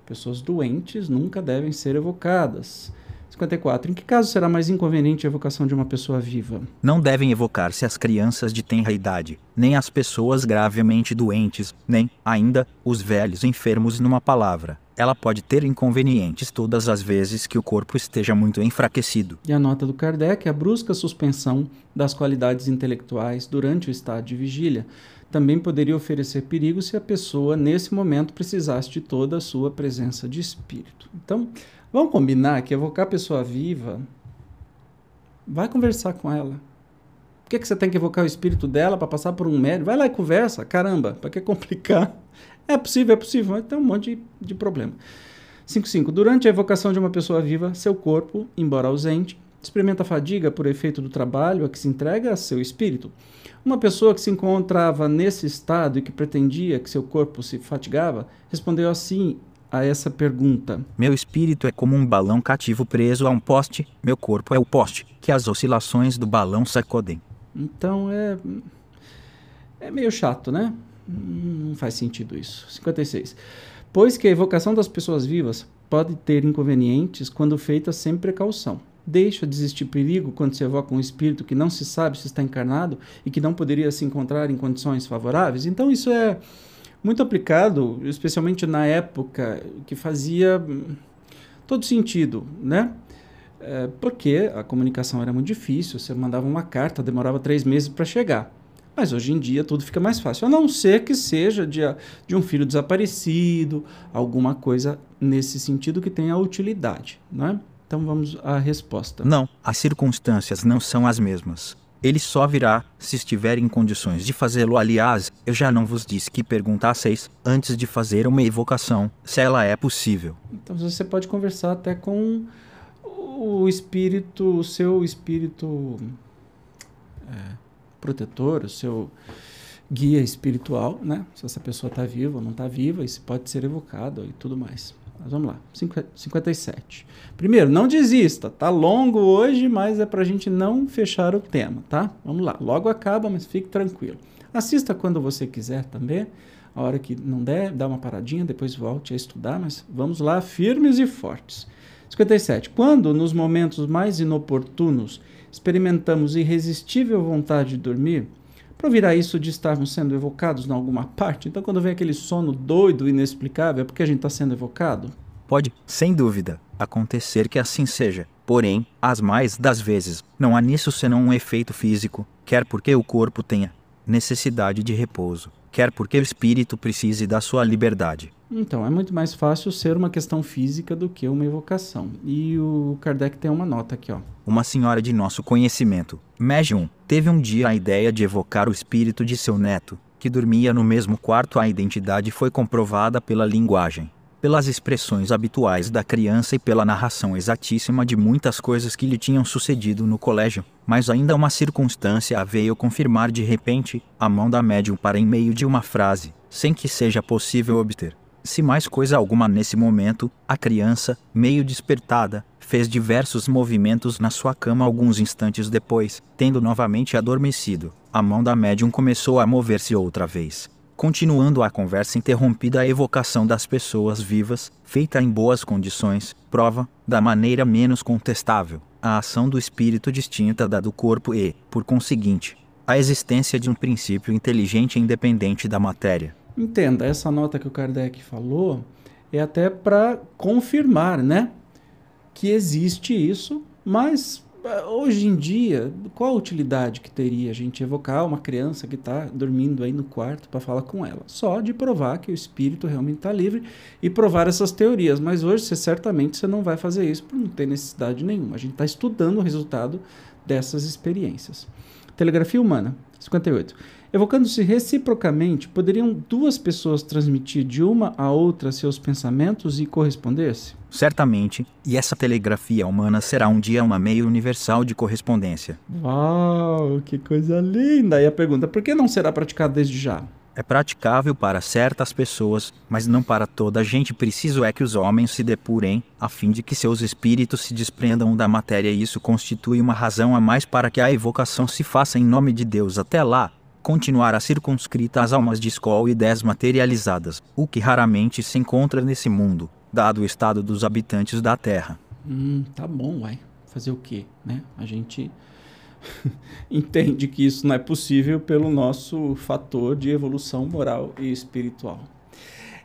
Pessoas doentes nunca devem ser evocadas. 54. Em que caso será mais inconveniente a evocação de uma pessoa viva? Não devem evocar-se as crianças de tenra idade, nem as pessoas gravemente doentes, nem, ainda, os velhos enfermos numa palavra. Ela pode ter inconvenientes todas as vezes que o corpo esteja muito enfraquecido. E a nota do Kardec é a brusca suspensão das qualidades intelectuais durante o estado de vigília. Também poderia oferecer perigo se a pessoa, nesse momento, precisasse de toda a sua presença de espírito. Então, Vamos combinar que evocar a pessoa viva, vai conversar com ela. Por que, que você tem que evocar o espírito dela para passar por um médico? Vai lá e conversa. Caramba, para que complicar? É possível, é possível, mas tem um monte de, de problema. 5.5. Durante a evocação de uma pessoa viva, seu corpo, embora ausente, experimenta fadiga por efeito do trabalho a que se entrega a seu espírito. Uma pessoa que se encontrava nesse estado e que pretendia que seu corpo se fatigava, respondeu assim a essa pergunta. Meu espírito é como um balão cativo preso a um poste, meu corpo é o poste, que as oscilações do balão sacodem. Então é. É meio chato, né? Não faz sentido isso. 56. Pois que a evocação das pessoas vivas pode ter inconvenientes quando feita sem precaução. Deixa de existir perigo quando se evoca um espírito que não se sabe se está encarnado e que não poderia se encontrar em condições favoráveis. Então, isso é muito aplicado, especialmente na época que fazia todo sentido, né? É, porque a comunicação era muito difícil, você mandava uma carta, demorava três meses para chegar. Mas hoje em dia tudo fica mais fácil, a não ser que seja de, de um filho desaparecido, alguma coisa nesse sentido que tenha utilidade, né? Então vamos à resposta. Não, as circunstâncias não são as mesmas. Ele só virá se estiver em condições de fazê-lo. Aliás, eu já não vos disse que perguntasseis antes de fazer uma evocação, se ela é possível. Então você pode conversar até com o espírito, o seu espírito é, protetor, o seu guia espiritual, né? Se essa pessoa está viva ou não está viva, isso pode ser evocado e tudo mais. Mas vamos lá, 57. Primeiro, não desista. Tá longo hoje, mas é para a gente não fechar o tema, tá? Vamos lá, logo acaba, mas fique tranquilo. Assista quando você quiser também. A hora que não der, dá uma paradinha, depois volte a estudar, mas vamos lá, firmes e fortes. 57. Quando, nos momentos mais inoportunos, experimentamos irresistível vontade de dormir, provirá isso de estarmos sendo evocados em alguma parte? Então, quando vem aquele sono doido, inexplicável, é porque a gente está sendo evocado? Pode, sem dúvida, acontecer que assim seja. Porém, as mais das vezes, não há nisso senão um efeito físico, quer porque o corpo tenha necessidade de repouso, quer porque o espírito precise da sua liberdade. Então, é muito mais fácil ser uma questão física do que uma evocação. E o Kardec tem uma nota aqui, ó. Uma senhora de nosso conhecimento, médium, teve um dia a ideia de evocar o espírito de seu neto, que dormia no mesmo quarto. A identidade foi comprovada pela linguagem, pelas expressões habituais da criança e pela narração exatíssima de muitas coisas que lhe tinham sucedido no colégio. Mas ainda uma circunstância a veio confirmar de repente a mão da médium para em meio de uma frase, sem que seja possível obter se mais coisa alguma nesse momento, a criança, meio despertada, fez diversos movimentos na sua cama alguns instantes depois, tendo novamente adormecido. A mão da médium começou a mover-se outra vez. Continuando a conversa interrompida, a evocação das pessoas vivas, feita em boas condições, prova, da maneira menos contestável, a ação do espírito distinta da do corpo e, por conseguinte, a existência de um princípio inteligente independente da matéria. Entenda, essa nota que o Kardec falou é até para confirmar, né, que existe isso, mas eh, hoje em dia, qual a utilidade que teria a gente evocar uma criança que está dormindo aí no quarto para falar com ela? Só de provar que o espírito realmente está livre e provar essas teorias. Mas hoje, você, certamente, você não vai fazer isso por não ter necessidade nenhuma. A gente está estudando o resultado dessas experiências. Telegrafia humana, 58. Evocando-se reciprocamente, poderiam duas pessoas transmitir de uma a outra seus pensamentos e corresponder-se? Certamente, e essa telegrafia humana será um dia uma meio universal de correspondência. Uau, que coisa linda! E a pergunta, por que não será praticado desde já? é praticável para certas pessoas, mas não para toda a gente. Preciso é que os homens se depurem, a fim de que seus espíritos se desprendam da matéria, e isso constitui uma razão a mais para que a evocação se faça em nome de Deus. Até lá, continuar a circunscrita às almas de escola e desmaterializadas, o que raramente se encontra nesse mundo, dado o estado dos habitantes da Terra. Hum, tá bom, uai. Fazer o quê, né? A gente entende que isso não é possível pelo nosso fator de evolução moral e espiritual.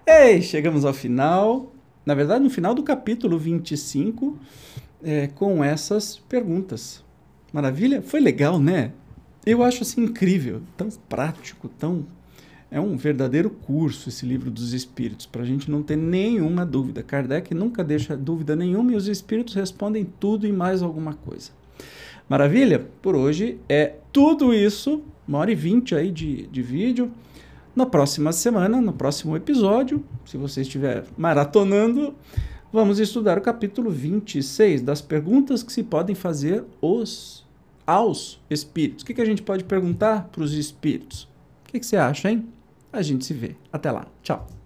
Ei, chegamos ao final, na verdade, no final do capítulo 25, é, com essas perguntas. Maravilha? Foi legal, né? Eu acho assim incrível, tão prático, tão. É um verdadeiro curso esse livro dos espíritos, para a gente não ter nenhuma dúvida. Kardec nunca deixa dúvida nenhuma e os espíritos respondem tudo e mais alguma coisa. Maravilha? Por hoje é tudo isso. Uma hora e vinte aí de, de vídeo. Na próxima semana, no próximo episódio, se você estiver maratonando, vamos estudar o capítulo 26 das perguntas que se podem fazer os, aos espíritos. O que, que a gente pode perguntar para os espíritos? O que, que você acha, hein? A gente se vê. Até lá. Tchau.